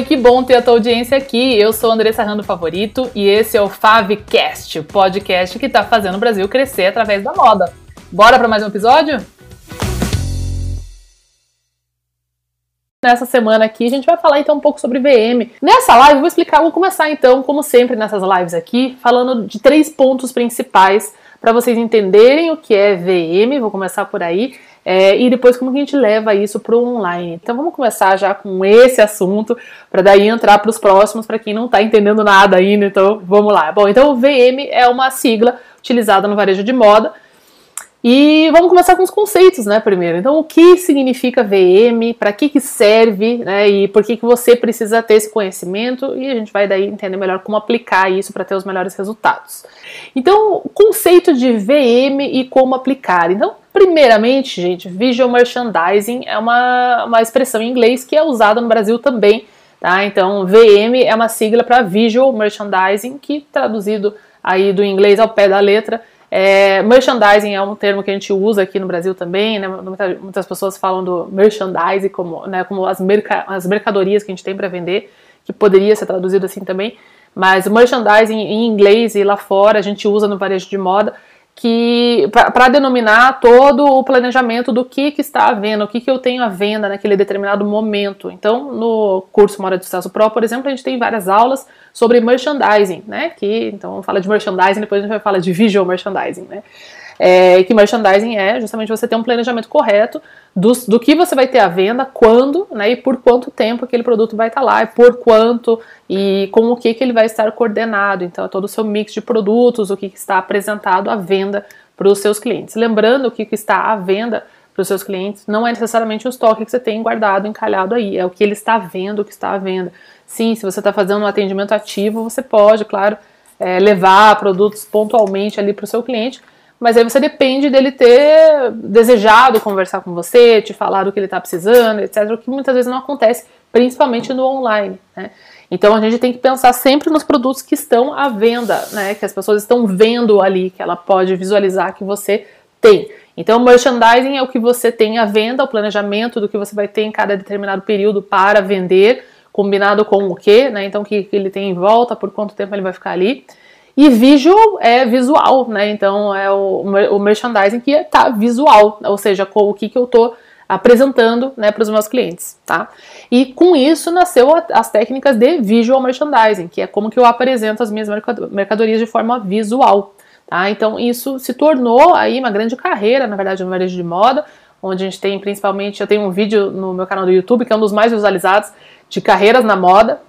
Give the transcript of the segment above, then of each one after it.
Oi, que bom ter a tua audiência aqui. Eu sou Andressa Rando Favorito e esse é o Favcast, o podcast que está fazendo o Brasil crescer através da moda. Bora para mais um episódio? Nessa semana aqui a gente vai falar então um pouco sobre VM. Nessa live eu vou explicar, vou começar então, como sempre nessas lives aqui, falando de três pontos principais para vocês entenderem o que é VM. Vou começar por aí é, e depois como que a gente leva isso para o online. Então vamos começar já com esse assunto, para daí entrar para os próximos, para quem não está entendendo nada ainda, então vamos lá. Bom, então o VM é uma sigla utilizada no varejo de moda, e vamos começar com os conceitos, né, primeiro. Então, o que significa VM, para que, que serve, né, e por que, que você precisa ter esse conhecimento, e a gente vai daí entender melhor como aplicar isso para ter os melhores resultados. Então, conceito de VM e como aplicar. Então, primeiramente, gente, Visual Merchandising é uma, uma expressão em inglês que é usada no Brasil também, tá? Então, VM é uma sigla para Visual Merchandising, que traduzido aí do inglês ao pé da letra, é, merchandising é um termo que a gente usa aqui no Brasil também, né? Muitas, muitas pessoas falam do merchandising como, né, como as, merca, as mercadorias que a gente tem para vender, que poderia ser traduzido assim também. Mas merchandising em inglês e lá fora a gente usa no varejo de moda que para denominar todo o planejamento do que, que está à venda, o que, que eu tenho à venda naquele determinado momento. Então, no curso Mora de Sucesso Pro, por exemplo, a gente tem várias aulas sobre merchandising, né? Que então fala de merchandising, depois a gente vai falar de visual merchandising, né? É, que merchandising é justamente você ter um planejamento correto do, do que você vai ter à venda, quando, né, e por quanto tempo aquele produto vai estar lá, e por quanto e com o que, que ele vai estar coordenado. Então, é todo o seu mix de produtos, o que, que está apresentado à venda para os seus clientes. Lembrando que o que está à venda para os seus clientes não é necessariamente o estoque que você tem guardado, encalhado aí, é o que ele está vendo, o que está à venda. Sim, se você está fazendo um atendimento ativo, você pode, claro, é, levar produtos pontualmente ali para o seu cliente, mas aí você depende dele ter desejado conversar com você, te falar do que ele está precisando, etc. O que muitas vezes não acontece, principalmente no online. Né? Então a gente tem que pensar sempre nos produtos que estão à venda, né? Que as pessoas estão vendo ali, que ela pode visualizar que você tem. Então, merchandising é o que você tem à venda, o planejamento do que você vai ter em cada determinado período para vender, combinado com o que, né? Então, o que ele tem em volta, por quanto tempo ele vai ficar ali. E visual é visual, né? Então é o, o merchandising que está visual, ou seja, com o que, que eu estou apresentando né, para os meus clientes, tá? E com isso nasceu as técnicas de visual merchandising, que é como que eu apresento as minhas mercadorias de forma visual, tá? Então isso se tornou aí uma grande carreira, na verdade, no varejo de moda, onde a gente tem principalmente, eu tenho um vídeo no meu canal do YouTube que é um dos mais visualizados de carreiras na moda,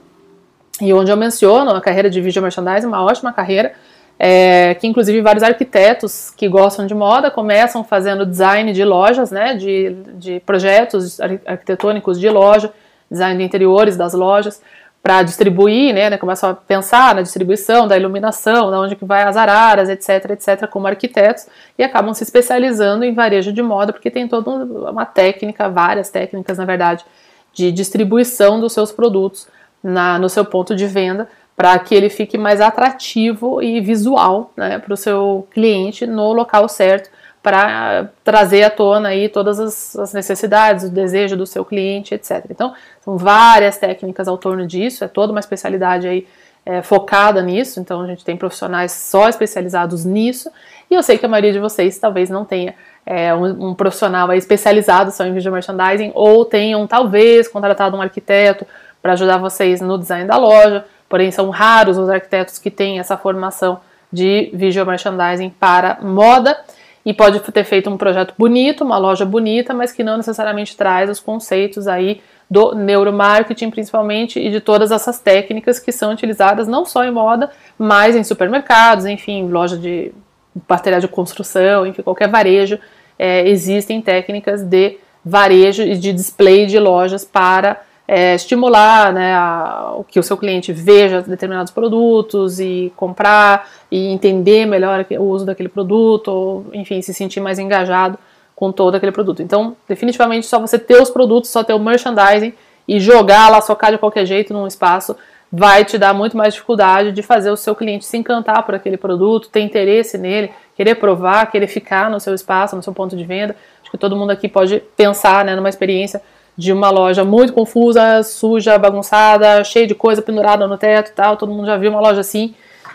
e onde eu menciono a carreira de video merchandising, uma ótima carreira, é, que inclusive vários arquitetos que gostam de moda começam fazendo design de lojas, né, de, de projetos arquitetônicos de loja, design de interiores das lojas, para distribuir, né, né, começam a pensar na distribuição, da iluminação, da onde que vai as araras, etc, etc, como arquitetos, e acabam se especializando em varejo de moda, porque tem toda uma técnica, várias técnicas, na verdade, de distribuição dos seus produtos na, no seu ponto de venda para que ele fique mais atrativo e visual né, para o seu cliente no local certo para trazer à tona aí todas as, as, necessidades, o desejo do seu cliente, etc. Então, são várias técnicas ao torno disso, é toda uma especialidade aí é, focada nisso, então a gente tem profissionais só especializados nisso, e eu sei que a maioria de vocês talvez não tenha é, um, um, profissional especializado só em video merchandising, ou tenham talvez contratado um arquiteto para ajudar vocês no design da loja, porém são raros os arquitetos que têm essa formação de visual merchandising para moda e pode ter feito um projeto bonito, uma loja bonita, mas que não necessariamente traz os conceitos aí do neuromarketing principalmente e de todas essas técnicas que são utilizadas não só em moda, mas em supermercados, enfim, loja de material de construção, enfim, qualquer varejo, é, existem técnicas de varejo e de display de lojas para é, estimular né, a, que o seu cliente veja determinados produtos e comprar e entender melhor o uso daquele produto, ou enfim, se sentir mais engajado com todo aquele produto. Então, definitivamente, só você ter os produtos, só ter o merchandising e jogar lá, socar de qualquer jeito num espaço, vai te dar muito mais dificuldade de fazer o seu cliente se encantar por aquele produto, ter interesse nele, querer provar, querer ficar no seu espaço, no seu ponto de venda. Acho que todo mundo aqui pode pensar né, numa experiência de uma loja muito confusa, suja, bagunçada, cheia de coisa pendurada no teto e tal. Todo mundo já viu uma loja assim.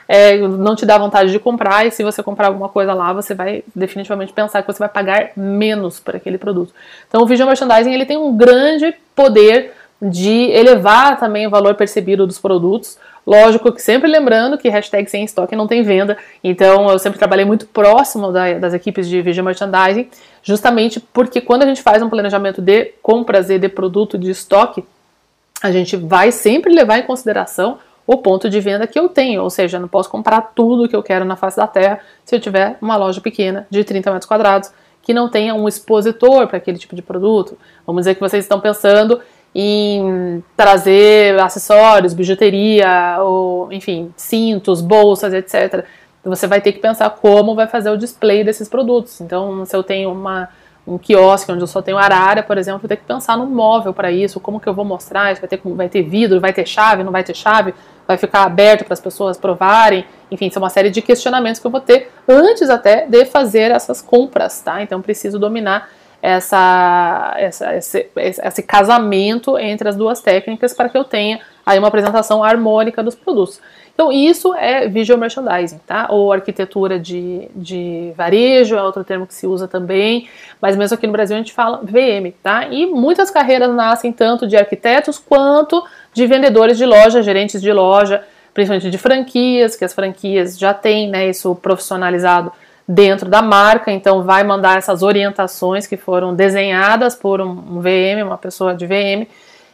É, não te dá vontade de comprar, e se você comprar alguma coisa lá, você vai definitivamente pensar que você vai pagar menos por aquele produto. Então, o visual merchandising ele tem um grande poder de elevar também o valor percebido dos produtos. Lógico que sempre lembrando que hashtag sem estoque não tem venda, então eu sempre trabalhei muito próximo da, das equipes de visual merchandising justamente porque quando a gente faz um planejamento de compras e de produto de estoque, a gente vai sempre levar em consideração o ponto de venda que eu tenho, ou seja, eu não posso comprar tudo que eu quero na face da terra se eu tiver uma loja pequena de 30 metros quadrados que não tenha um expositor para aquele tipo de produto. Vamos dizer que vocês estão pensando em trazer acessórios, bijuteria, ou enfim, cintos, bolsas, etc você vai ter que pensar como vai fazer o display desses produtos. Então, se eu tenho uma, um quiosque onde eu só tenho arara, por exemplo, vou ter que pensar num móvel para isso, como que eu vou mostrar, vai ter, vai ter vidro, vai ter chave, não vai ter chave, vai ficar aberto para as pessoas provarem, enfim, são uma série de questionamentos que eu vou ter antes até de fazer essas compras, tá? Então preciso dominar essa, essa esse, esse casamento entre as duas técnicas para que eu tenha aí uma apresentação harmônica dos produtos. Então, isso é visual merchandising, tá? Ou arquitetura de, de varejo, é outro termo que se usa também, mas mesmo aqui no Brasil a gente fala VM, tá? E muitas carreiras nascem tanto de arquitetos quanto de vendedores de loja, gerentes de loja, principalmente de franquias, que as franquias já têm né, isso profissionalizado dentro da marca, então vai mandar essas orientações que foram desenhadas por um, VM, uma pessoa de VM,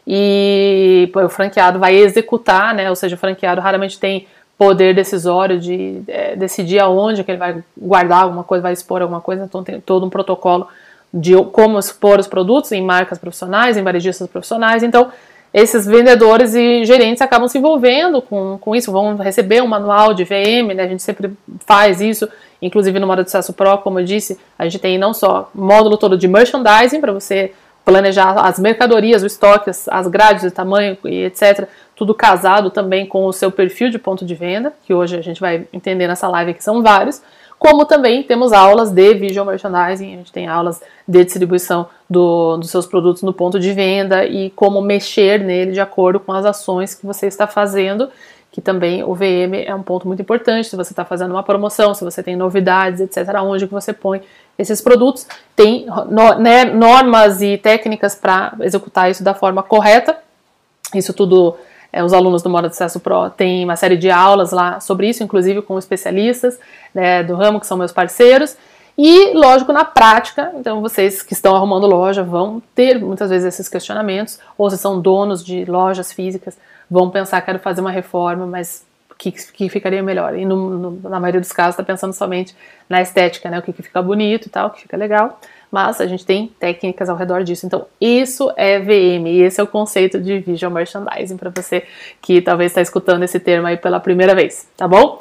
e o franqueado vai executar, né? Ou seja, o franqueado raramente tem poder decisório de é, decidir aonde que ele vai guardar alguma coisa, vai expor alguma coisa, então tem todo um protocolo de como expor os produtos em marcas profissionais, em varejistas profissionais, então esses vendedores e gerentes acabam se envolvendo com, com isso, vão receber um manual de VM, né? a gente sempre faz isso, inclusive no modo de acesso Pro, como eu disse, a gente tem não só módulo todo de merchandising para você planejar as mercadorias, o estoque, as, as grades de tamanho e etc. Tudo casado também com o seu perfil de ponto de venda, que hoje a gente vai entender nessa live que são vários. Como também temos aulas de visual merchandising, a gente tem aulas de distribuição do, dos seus produtos no ponto de venda e como mexer nele de acordo com as ações que você está fazendo que também o VM é um ponto muito importante, se você está fazendo uma promoção, se você tem novidades, etc., onde que você põe esses produtos. Tem no, né, normas e técnicas para executar isso da forma correta. Isso tudo, é, os alunos do Modo de Acesso Pro têm uma série de aulas lá sobre isso, inclusive com especialistas né, do ramo, que são meus parceiros. E, lógico, na prática, então vocês que estão arrumando loja vão ter muitas vezes esses questionamentos, ou se são donos de lojas físicas, vão pensar, quero fazer uma reforma, mas o que, que ficaria melhor? E no, no, na maioria dos casos está pensando somente na estética, né? O que, que fica bonito e tal, o que fica legal. Mas a gente tem técnicas ao redor disso. Então, isso é VM, esse é o conceito de visual merchandising para você que talvez está escutando esse termo aí pela primeira vez, tá bom?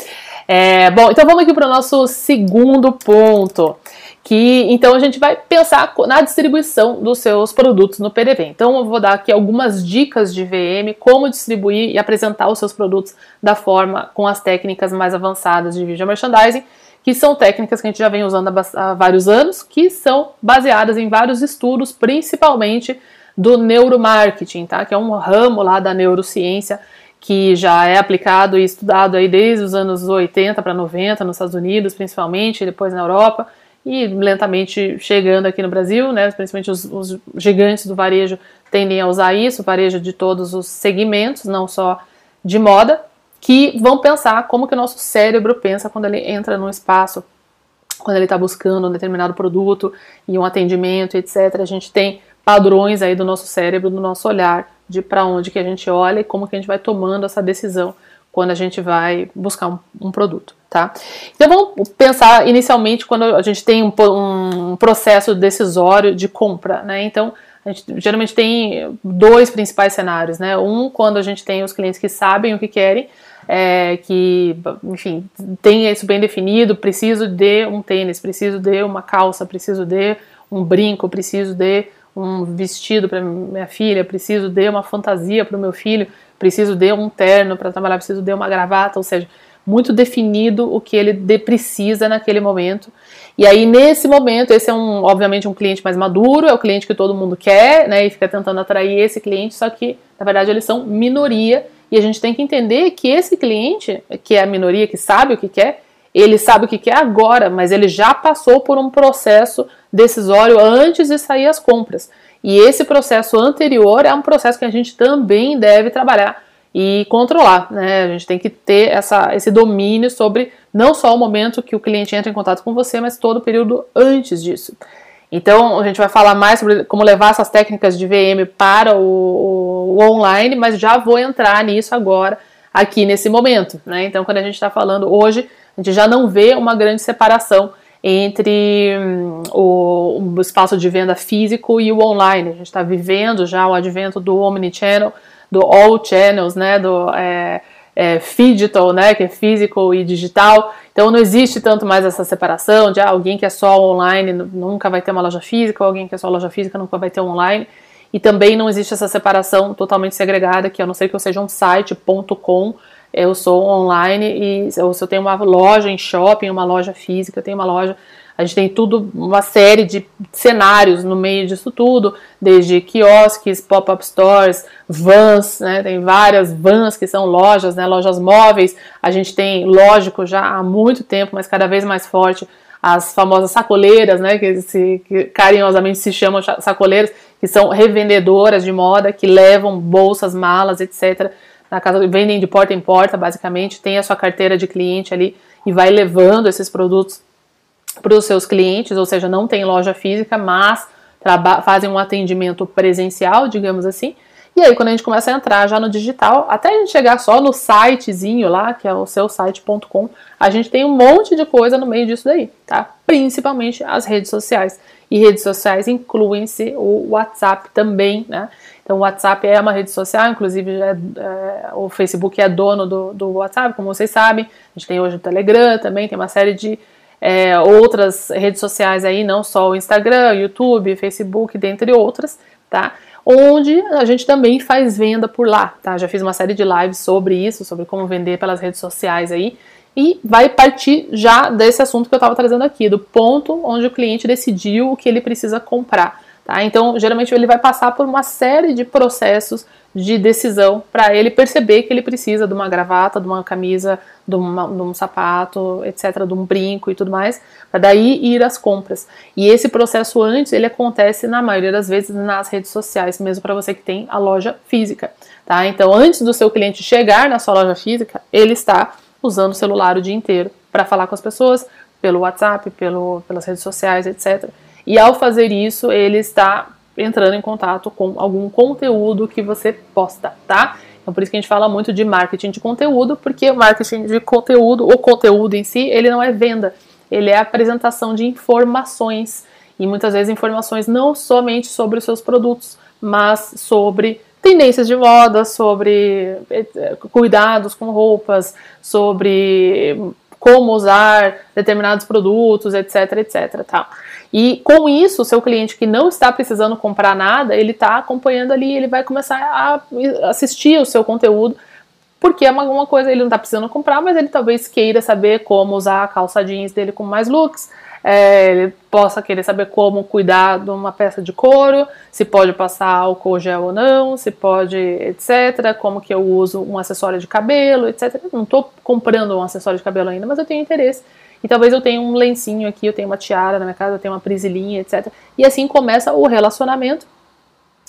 É, bom, então vamos aqui para o nosso segundo ponto que então a gente vai pensar na distribuição dos seus produtos no PDV. Então eu vou dar aqui algumas dicas de VM, como distribuir e apresentar os seus produtos da forma com as técnicas mais avançadas de visual merchandising, que são técnicas que a gente já vem usando há vários anos, que são baseadas em vários estudos, principalmente do neuromarketing, tá? Que é um ramo lá da neurociência que já é aplicado e estudado aí desde os anos 80 para 90 nos Estados Unidos, principalmente, depois na Europa e lentamente chegando aqui no Brasil, né, principalmente os, os, gigantes do varejo tendem a usar isso, varejo de todos os segmentos, não só de moda, que vão pensar como que o nosso cérebro pensa quando ele entra num espaço, quando ele está buscando um determinado produto e um atendimento, etc. A gente tem padrões aí do nosso cérebro, do nosso olhar, de para onde que a gente olha e como que a gente vai tomando essa decisão quando a gente vai buscar um, um produto tá? Então vamos pensar inicialmente quando a gente tem um, um, processo decisório de compra, né? Então a gente geralmente tem dois principais cenários, né? Um quando a gente tem os clientes que sabem o que querem, é, que, enfim, tem isso bem definido, preciso de um tênis, preciso de uma calça, preciso de um brinco, preciso de um vestido para minha filha, preciso de uma fantasia para o meu filho, preciso de um terno para trabalhar, preciso de uma gravata, ou seja, muito definido o que ele precisa naquele momento. E aí, nesse momento, esse é um, obviamente, um cliente mais maduro, é o cliente que todo mundo quer, né? E fica tentando atrair esse cliente, só que, na verdade, eles são minoria. E a gente tem que entender que esse cliente, que é a minoria, que sabe o que quer, ele sabe o que quer agora, mas ele já passou por um processo decisório antes de sair as compras. E esse processo anterior é um processo que a gente também deve trabalhar e controlar, né? A gente tem que ter essa, esse domínio sobre não só o momento que o cliente entra em contato com você, mas todo o período antes disso. Então, a gente vai falar mais sobre como levar essas técnicas de VM para o, o, online, mas já vou entrar nisso agora, aqui nesse momento. Né? Então, quando a gente está falando hoje, a gente já não vê uma grande separação entre hum, o, o, espaço de venda físico e o online. A gente está vivendo já o advento do omnichannel, do all channels, né, do é, é, digital, né, que é físico e digital. Então não existe tanto mais essa separação de ah, alguém que é só online nunca vai ter uma loja física, ou alguém que é só loja física nunca vai ter online. E também não existe essa separação totalmente segregada, que a não ser que eu seja um site.com, eu sou online e ou se eu tenho uma loja em shopping, uma loja física, eu tenho uma loja. A gente tem tudo, uma série de cenários no meio disso tudo, desde quiosques, pop-up stores, vans, né? Tem várias vans que são lojas, né? Lojas móveis. A gente tem, lógico, já há muito tempo, mas cada vez mais forte, as famosas sacoleiras, né? Que, se, que carinhosamente se chamam sacoleiras, que são revendedoras de moda, que levam bolsas, malas, etc na casa, vendem de porta em porta, basicamente, tem a sua carteira de cliente ali e vai levando esses produtos para os seus clientes, ou seja, não tem loja física, mas fazem um atendimento presencial, digamos assim. E aí, quando a gente começa a entrar já no digital, até a gente chegar só no sitezinho lá, que é o seu site.com, a gente tem um monte de coisa no meio disso daí, tá? Principalmente as redes sociais. E redes sociais incluem-se o WhatsApp também, né? Então, o WhatsApp é uma rede social, inclusive é, é, o Facebook é dono do, do, WhatsApp, como vocês sabem. A gente tem hoje o Telegram também, tem uma série de é, outras redes sociais aí, não só o Instagram, YouTube, Facebook, dentre outras, tá? Onde a gente também faz venda por lá, tá? Já fiz uma série de lives sobre isso, sobre como vender pelas redes sociais aí. E vai partir já desse assunto que eu estava trazendo aqui, do ponto onde o cliente decidiu o que ele precisa comprar. Tá? Então, geralmente ele vai passar por uma série de processos de decisão para ele perceber que ele precisa de uma gravata, de uma camisa, de, uma, de um sapato, etc., de um brinco e tudo mais, para daí ir às compras. E esse processo antes, ele acontece na maioria das vezes nas redes sociais, mesmo para você que tem a loja física. Tá? Então, antes do seu cliente chegar na sua loja física, ele está usando o celular o dia inteiro para falar com as pessoas, pelo WhatsApp, pelo, pelas redes sociais, etc. E ao fazer isso, ele está entrando em contato com algum conteúdo que você posta, tá? Então por isso que a gente fala muito de marketing de conteúdo, porque o marketing de conteúdo, o conteúdo em si, ele não é venda, ele é apresentação de informações. E muitas vezes informações não somente sobre os seus produtos, mas sobre tendências de moda, sobre eh, cuidados com roupas, sobre como usar determinados produtos, etc, etc, tá? E com isso, o seu cliente que não está precisando comprar nada, ele está acompanhando ali, ele vai começar a assistir o seu conteúdo, porque é uma, coisa, ele não está precisando comprar, mas ele talvez queira saber como usar a calça jeans dele com mais looks, é, ele possa querer saber como cuidar de uma peça de couro, se pode passar álcool gel ou não, se pode, etc. Como que eu uso um acessório de cabelo, etc. Não estou comprando um acessório de cabelo ainda, mas eu tenho interesse. E talvez eu tenha um lencinho aqui, eu tenho uma tiara na minha casa, eu tenho uma prisilinha, etc. E assim começa o relacionamento.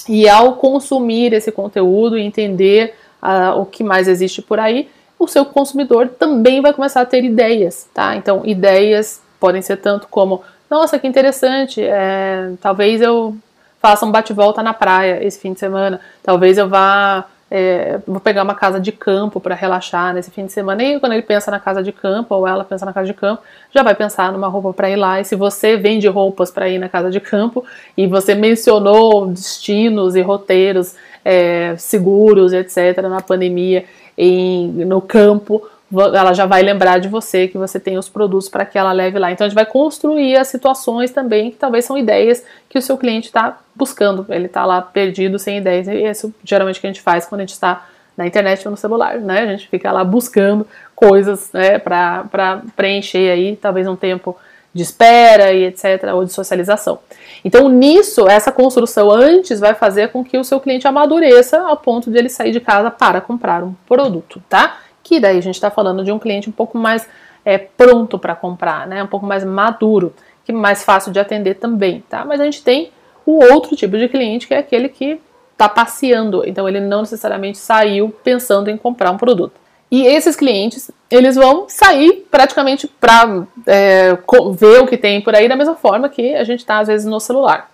E ao consumir esse conteúdo e entender uh, o que mais existe por aí, o seu consumidor também vai começar a ter ideias, tá? Então, ideias podem ser tanto como, nossa, que interessante, é, talvez eu faça um bate-volta na praia esse fim de semana, talvez eu vá é, vou pegar uma casa de campo para relaxar nesse fim de semana. E quando ele pensa na casa de campo, ou ela pensa na casa de campo, já vai pensar numa roupa para ir lá. E se você vende roupas para ir na casa de campo e você mencionou destinos e roteiros é, seguros, etc., na pandemia, em, no campo, ela já vai lembrar de você que você tem os produtos para que ela leve lá. Então a gente vai construir as situações também que talvez são ideias que o seu cliente está buscando. Ele está lá perdido, sem ideias. E isso geralmente que a gente faz quando a gente está na internet ou no celular, né? A gente fica lá buscando coisas né, para preencher aí, talvez um tempo de espera e etc, ou de socialização. Então, nisso, essa construção antes vai fazer com que o seu cliente amadureça ao ponto de ele sair de casa para comprar um produto, tá? Que daí a gente está falando de um cliente um pouco mais é, pronto para comprar, né? Um pouco mais maduro, que mais fácil de atender também, tá? Mas a gente tem o outro tipo de cliente que é aquele que está passeando, então ele não necessariamente saiu pensando em comprar um produto. E esses clientes, eles vão sair praticamente para é, ver o que tem por aí da mesma forma que a gente está às vezes no celular,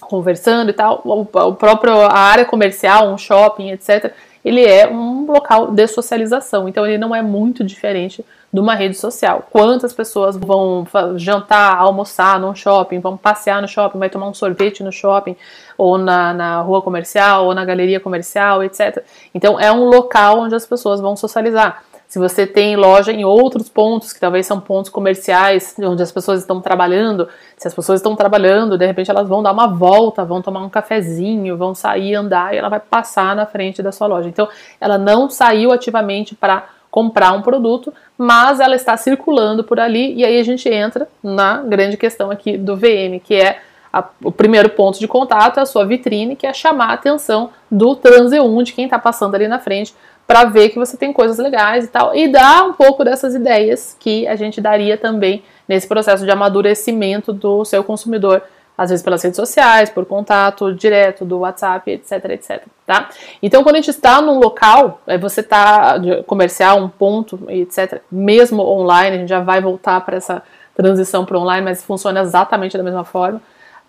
conversando e tal. O, o próprio a área comercial, um shopping, etc. Ele é um local de socialização, então ele não é muito diferente de uma rede social. Quantas pessoas vão jantar, almoçar no shopping, vão passear no shopping, vai tomar um sorvete no shopping, ou na, na rua comercial, ou na galeria comercial, etc. Então é um local onde as pessoas vão socializar. Se você tem loja em outros pontos, que talvez são pontos comerciais, onde as pessoas estão trabalhando, se as pessoas estão trabalhando, de repente elas vão dar uma volta, vão tomar um cafezinho, vão sair, andar e ela vai passar na frente da sua loja. Então, ela não saiu ativamente para comprar um produto, mas ela está circulando por ali e aí a gente entra na grande questão aqui do VM, que é a, o primeiro ponto de contato é a sua vitrine, que é chamar a atenção do transeunte, quem está passando ali na frente, para ver que você tem coisas legais e tal, e dar um pouco dessas ideias que a gente daria também nesse processo de amadurecimento do seu consumidor, às vezes pelas redes sociais, por contato direto do WhatsApp, etc, etc, tá? Então, quando a gente está num local, é, você está comercial, um ponto, etc, mesmo online, a gente já vai voltar para essa transição para online, mas funciona exatamente da mesma forma.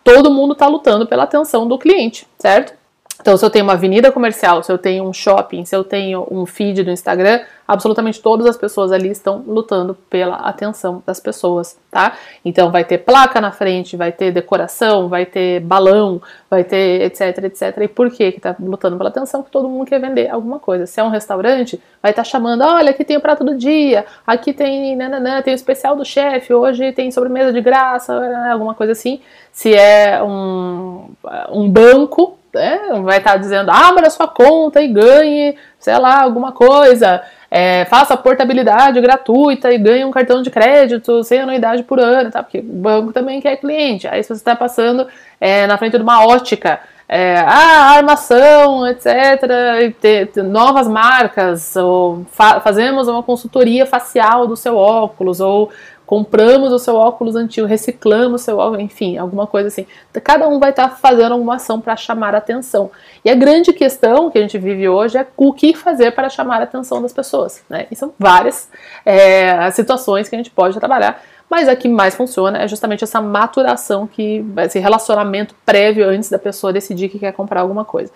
Todo mundo está lutando pela atenção do cliente, certo? Então, se eu tenho uma avenida comercial, se eu tenho um shopping, se eu tenho um feed do Instagram, absolutamente todas as pessoas ali estão lutando pela atenção das pessoas, tá? Então, vai ter placa na frente, vai ter decoração, vai ter balão, vai ter etc, etc. E por que que tá lutando pela atenção? Porque todo mundo quer vender alguma coisa. Se é um restaurante, vai estar tá chamando, olha, aqui tem o prato do dia, aqui tem, nananã, tem o especial do chefe, hoje tem sobremesa de graça, alguma coisa assim. Se é um, um banco, é, vai estar tá dizendo, abra sua conta e ganhe, sei lá, alguma coisa. É, faça portabilidade gratuita e ganhe um cartão de crédito sem anuidade por ano, tá? Porque o banco também quer cliente. Aí se você está passando é, na frente de uma ótica, é, ah, armação, etc., e ter, ter novas marcas, ou fa fazemos uma consultoria facial do seu óculos, ou compramos o seu óculos antigo, reciclamos o seu óculos, enfim, alguma coisa assim. Cada um vai estar tá fazendo alguma ação para chamar a atenção. E a grande questão que a gente vive hoje é o que fazer para chamar a atenção das pessoas. Né? E são várias é, situações que a gente pode trabalhar. Mas a que mais funciona é justamente essa maturação, que esse relacionamento prévio antes da pessoa decidir que quer comprar alguma coisa.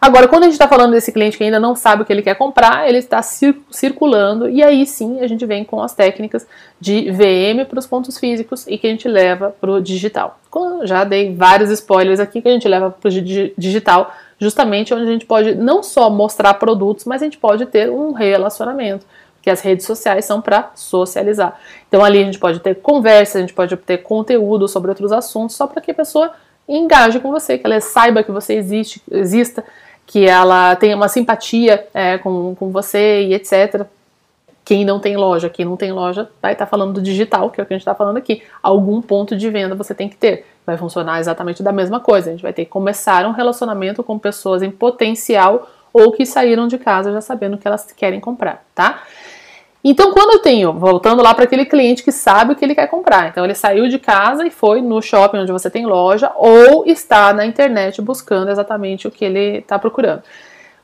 Agora, quando a gente está falando desse cliente que ainda não sabe o que ele quer comprar, ele está cir circulando e aí sim a gente vem com as técnicas de VM para os pontos físicos e que a gente leva para o digital. Já dei vários spoilers aqui que a gente leva para o digital, justamente onde a gente pode não só mostrar produtos, mas a gente pode ter um relacionamento que as redes sociais são para socializar. Então ali a gente pode ter conversa, a gente pode ter conteúdo sobre outros assuntos, só para que a pessoa engaje com você, que ela saiba que você existe, exista, que ela tenha uma simpatia é, com, com você e etc. Quem não tem loja, quem não tem loja vai estar tá falando do digital, que é o que a gente está falando aqui. Algum ponto de venda você tem que ter. Vai funcionar exatamente da mesma coisa. A gente vai ter que começar um relacionamento com pessoas em potencial ou que saíram de casa já sabendo o que elas querem comprar, tá? Então, quando eu tenho, voltando lá para aquele cliente que sabe o que ele quer comprar, então ele saiu de casa e foi no shopping onde você tem loja ou está na internet buscando exatamente o que ele está procurando.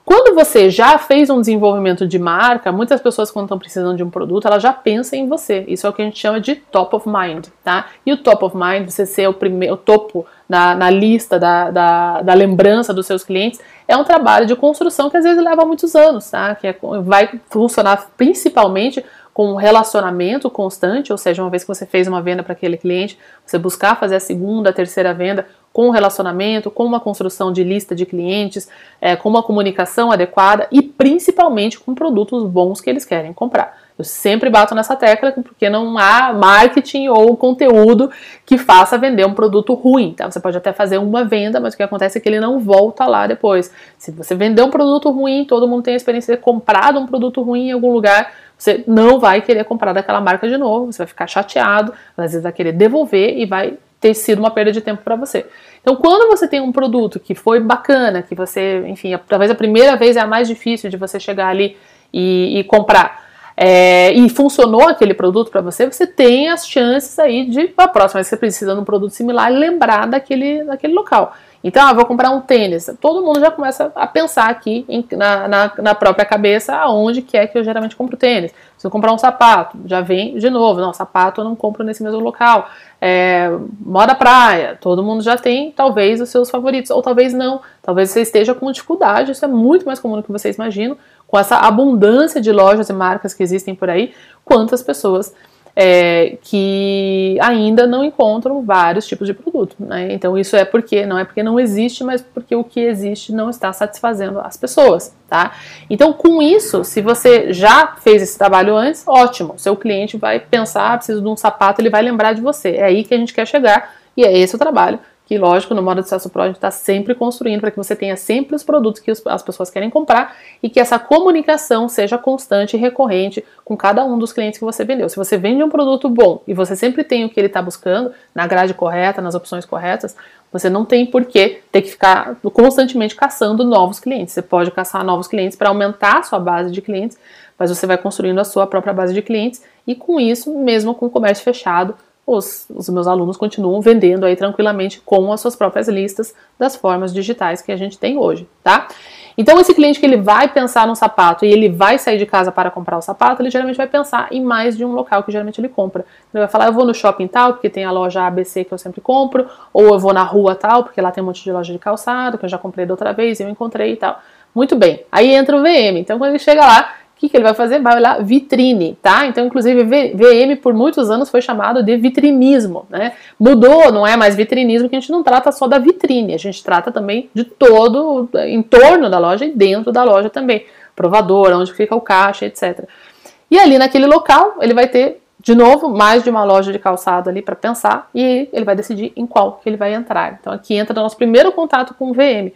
Quando você já fez um desenvolvimento de marca, muitas pessoas quando estão precisando de um produto, elas já pensam em você. Isso é o que a gente chama de top of mind, tá? E o top of mind, você ser o primeiro, o topo na, na lista da, da, da, lembrança dos seus clientes, é um trabalho de construção que às vezes leva muitos anos, tá? Que é, vai funcionar principalmente com um relacionamento constante, ou seja, uma vez que você fez uma venda para aquele cliente, você buscar fazer a segunda, a terceira venda com um relacionamento, com uma construção de lista de clientes, é, com uma comunicação adequada e principalmente com produtos bons que eles querem comprar. Eu sempre bato nessa tecla porque não há marketing ou conteúdo que faça vender um produto ruim. Tá? Você pode até fazer uma venda, mas o que acontece é que ele não volta lá depois. Se você vender um produto ruim, todo mundo tem a experiência de comprado um produto ruim em algum lugar, você não vai querer comprar daquela marca de novo, você vai ficar chateado, às vezes vai querer devolver e vai ter sido uma perda de tempo para você. Então, quando você tem um produto que foi bacana, que você, enfim, talvez a primeira vez é a mais difícil de você chegar ali e, e comprar, é, e funcionou aquele produto para você, você tem as chances aí de, a próxima vez que você precisa de um produto similar, lembrar daquele, daquele local. Então, ah, vou comprar um tênis. Todo mundo já começa a pensar aqui em, na, na, na, própria cabeça aonde que é que eu geralmente compro tênis. Se eu comprar um sapato, já vem de novo. Não, sapato eu não compro nesse mesmo local. É, moda praia, todo mundo já tem talvez os seus favoritos, ou talvez não. Talvez você esteja com dificuldade, isso é muito mais comum do que vocês imaginam, com essa abundância de lojas e marcas que existem por aí, quantas pessoas é, que ainda não encontram vários tipos de produto. Né? Então isso é porque não é porque não existe, mas porque o que existe não está satisfazendo as pessoas, tá? Então com isso, se você já fez esse trabalho antes, ótimo. Seu cliente vai pensar, ah, preciso de um sapato, ele vai lembrar de você. É aí que a gente quer chegar e é esse o trabalho que lógico, no modo de sucesso pro a gente está sempre construindo para que você tenha sempre os produtos que as pessoas querem comprar e que essa comunicação seja constante e recorrente com cada um dos clientes que você vendeu. Se você vende um produto bom e você sempre tem o que ele está buscando, na grade correta, nas opções corretas, você não tem por que ter que ficar constantemente caçando novos clientes. Você pode caçar novos clientes para aumentar a sua base de clientes, mas você vai construindo a sua própria base de clientes e com isso, mesmo com o comércio fechado, os, os, meus alunos continuam vendendo aí tranquilamente com as suas próprias listas das formas digitais que a gente tem hoje, tá? Então esse cliente que ele vai pensar no sapato e ele vai sair de casa para comprar o sapato, ele geralmente vai pensar em mais de um local que geralmente ele compra. Ele vai falar, eu vou no shopping tal, porque tem a loja ABC que eu sempre compro, ou eu vou na rua tal, porque lá tem um monte de loja de calçado, que eu já comprei da outra vez e eu encontrei e tal. Muito bem. Aí entra o VM. Então quando ele chega lá, o que, que ele vai fazer? Vai olhar vitrine, tá? Então, inclusive, VM por muitos anos foi chamado de vitrinismo, né? Mudou, não é mais vitrinismo, que a gente não trata só da vitrine, a gente trata também de todo em torno da loja e dentro da loja também. Provador, onde fica o caixa, etc. E ali naquele local, ele vai ter de novo, mais de uma loja de calçado ali para pensar e ele vai decidir em qual que ele vai entrar. Então aqui entra o nosso primeiro contato com o VM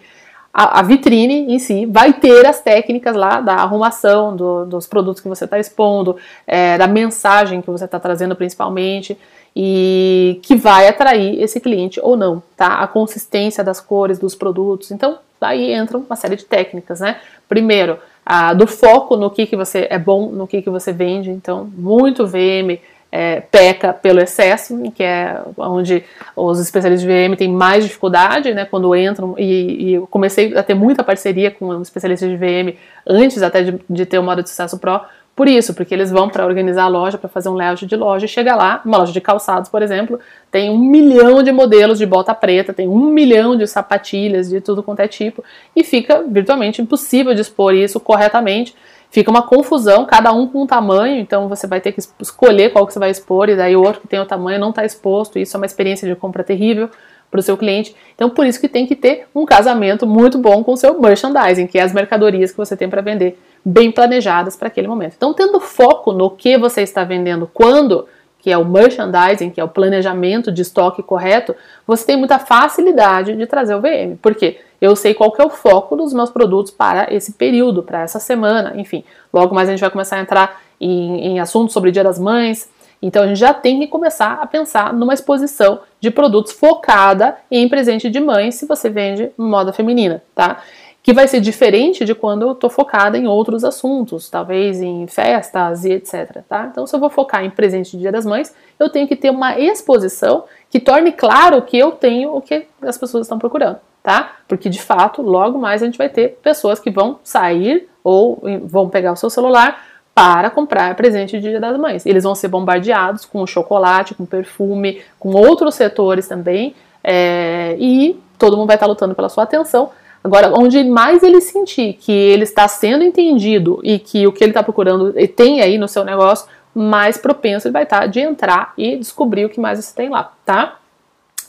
a, a, vitrine em si vai ter as técnicas lá da arrumação do, dos produtos que você está expondo, é, da mensagem que você está trazendo principalmente e que vai atrair esse cliente ou não, tá? A consistência das cores dos produtos. Então, daí entra uma série de técnicas, né? Primeiro, a, do foco no que, que você é bom, no que, que você vende. Então, muito VM, é, peca pelo excesso, que é onde os especialistas de VM têm mais dificuldade, né, quando entram, e, e eu comecei a ter muita parceria com especialistas de VM antes até de, de ter o modo de sucesso Pro, por isso, porque eles vão para organizar a loja, para fazer um layout de loja, e chega lá, uma loja de calçados, por exemplo, tem um milhão de modelos de bota preta, tem um milhão de sapatilhas de tudo quanto é tipo, e fica virtualmente impossível de expor isso corretamente, fica uma confusão, cada um com um tamanho, então você vai ter que escolher qual que você vai expor, e daí o outro que tem o tamanho não está exposto, isso é uma experiência de compra terrível para o seu cliente. Então, por isso que tem que ter um casamento muito bom com o seu merchandising, que é as mercadorias que você tem para vender, bem planejadas para aquele momento. Então, tendo foco no que você está vendendo quando, que é o merchandising, que é o planejamento de estoque correto, você tem muita facilidade de trazer o VM. Por quê? Eu sei qual que é o foco dos meus produtos para esse período, para essa semana, enfim. Logo mais a gente vai começar a entrar em, em assuntos sobre Dia das Mães. Então a gente já tem que começar a pensar numa exposição de produtos focada em presente de mãe, se você vende moda feminina, tá? Que vai ser diferente de quando eu estou focada em outros assuntos, talvez em festas e etc. Tá? Então, se eu vou focar em presente de Dia das Mães, eu tenho que ter uma exposição que torne claro que eu tenho o que as pessoas estão procurando tá? Porque de fato, logo mais a gente vai ter pessoas que vão sair ou vão pegar o seu celular para comprar presente de Dia das Mães. Eles vão ser bombardeados com chocolate, com perfume, com outros setores também, é, e todo mundo vai estar lutando pela sua atenção. Agora, onde mais ele sentir que ele está sendo entendido e que o que ele está procurando tem aí no seu negócio, mais propenso ele vai estar de entrar e descobrir o que mais você tem lá, tá?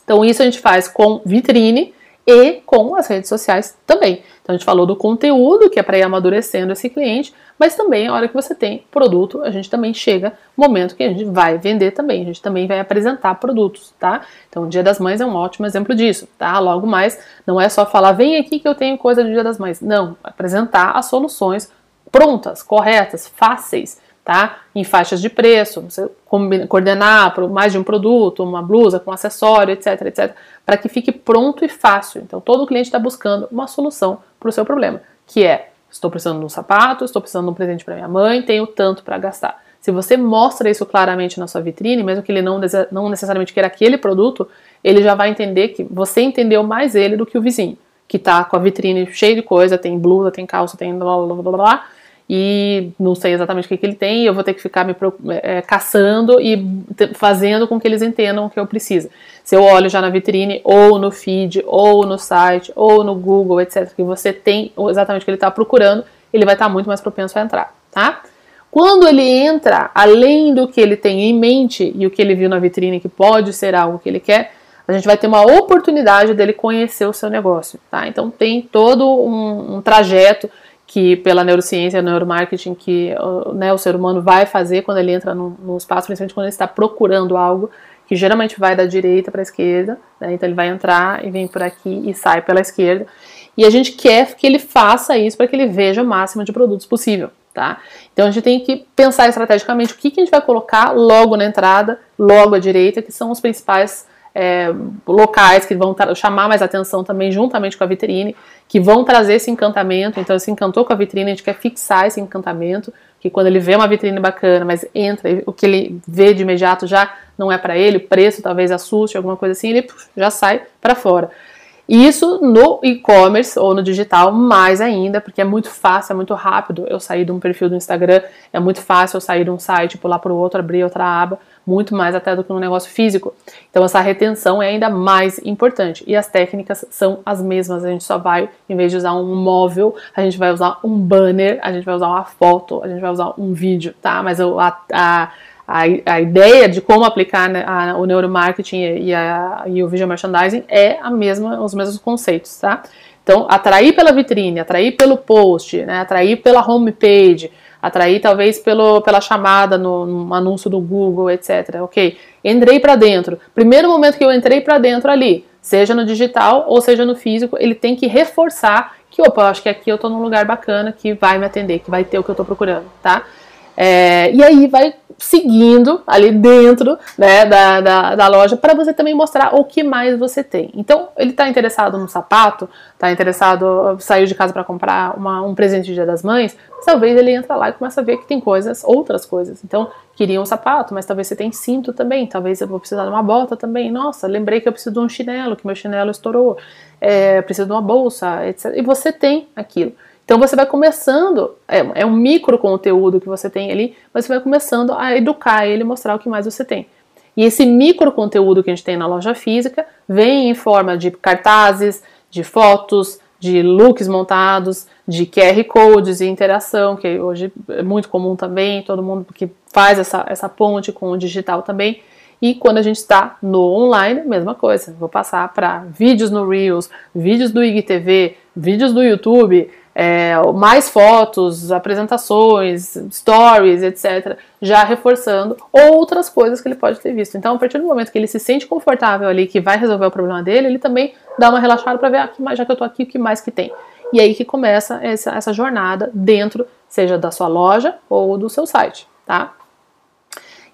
Então, isso a gente faz com vitrine, e com as redes sociais também. Então a gente falou do conteúdo, que é para ir amadurecendo esse cliente, mas também a hora que você tem produto, a gente também chega momento que a gente vai vender também, a gente também vai apresentar produtos, tá? Então o Dia das Mães é um ótimo exemplo disso, tá? Logo mais, não é só falar, vem aqui que eu tenho coisa do Dia das Mães. Não, apresentar as soluções prontas, corretas, fáceis, tá? Em faixas de preço, você coordenar mais de um produto, uma blusa com acessório, etc, etc, para que fique pronto e fácil. Então todo cliente está buscando uma solução para o seu problema, que é estou precisando de um sapato, estou precisando de um presente para minha mãe, tenho tanto para gastar. Se você mostra isso claramente na sua vitrine, mesmo que ele não, não necessariamente queira aquele produto, ele já vai entender que você entendeu mais ele do que o vizinho, que está com a vitrine cheia de coisa, tem blusa, tem calça, tem blá blá blá blá, blá e não sei exatamente o que, que ele tem, e eu vou ter que ficar me é, caçando e fazendo com que eles entendam o que eu preciso. Se eu olho já na vitrine, ou no feed, ou no site, ou no Google, etc., que você tem exatamente o que ele está procurando, ele vai estar tá muito mais propenso a entrar, tá? Quando ele entra, além do que ele tem em mente e o que ele viu na vitrine, que pode ser algo que ele quer, a gente vai ter uma oportunidade dele conhecer o seu negócio, tá? Então tem todo um, um trajeto que pela neurociência, neuromarketing, que né, o ser humano vai fazer quando ele entra no, espaço, principalmente quando ele está procurando algo, que geralmente vai da direita para a esquerda, né, então ele vai entrar e vem por aqui e sai pela esquerda. E a gente quer que ele faça isso para que ele veja o máximo de produtos possível. Tá? Então a gente tem que pensar estrategicamente o que, que a gente vai colocar logo na entrada, logo à direita, que são os principais é, locais que vão chamar mais atenção também, juntamente com a vitrine, que vão trazer esse encantamento. Então, se encantou com a vitrine, a gente quer fixar esse encantamento, que quando ele vê uma vitrine bacana, mas entra, o que ele vê de imediato já não é para ele, o preço talvez assuste, alguma coisa assim, ele já sai para fora. Isso no e-commerce ou no digital, mais ainda, porque é muito fácil, é muito rápido eu sair de um perfil do Instagram, é muito fácil eu sair de um site, pular para o outro, abrir outra aba, muito mais até do que no negócio físico. Então essa retenção é ainda mais importante. E as técnicas são as mesmas, a gente só vai, em vez de usar um móvel, a gente vai usar um banner, a gente vai usar uma foto, a gente vai usar um vídeo, tá? Mas a, a a, a ideia de como aplicar né, a, o neuromarketing e, a, e o visual merchandising é a mesma, os mesmos conceitos, tá? Então, atrair pela vitrine, atrair pelo post, né, atrair pela homepage, atrair talvez pelo, pela chamada no, no anúncio do Google, etc. Ok, entrei para dentro. Primeiro momento que eu entrei para dentro ali, seja no digital ou seja no físico, ele tem que reforçar que, opa, acho que aqui eu estou num lugar bacana que vai me atender, que vai ter o que eu estou procurando, tá? É, e aí vai seguindo ali dentro né, da, da, da loja para você também mostrar o que mais você tem. Então, ele está interessado no sapato, está interessado, saiu de casa para comprar uma, um presente de Dia das Mães, talvez ele entra lá e começa a ver que tem coisas, outras coisas. Então, queria um sapato, mas talvez você tenha cinto também, talvez eu vou precisar de uma bota também. Nossa, lembrei que eu preciso de um chinelo, que meu chinelo estourou, é, preciso de uma bolsa, etc. E você tem aquilo. Então você vai começando, é, é um micro conteúdo que você tem ali, mas você vai começando a educar ele, mostrar o que mais você tem. E esse micro conteúdo que a gente tem na loja física vem em forma de cartazes, de fotos, de looks montados, de QR codes e interação, que hoje é muito comum também, todo mundo que faz essa, essa ponte com o digital também. E quando a gente está no online, mesma coisa. Vou passar para vídeos no Reels, vídeos do IGTV, vídeos do YouTube, é, mais fotos, apresentações, stories, etc., já reforçando outras coisas que ele pode ter visto. Então, a partir do momento que ele se sente confortável ali, que vai resolver o problema dele, ele também dá uma relaxada para ver, ah, já que eu estou aqui, o que mais que tem? E aí que começa essa, essa jornada dentro, seja da sua loja ou do seu site, tá?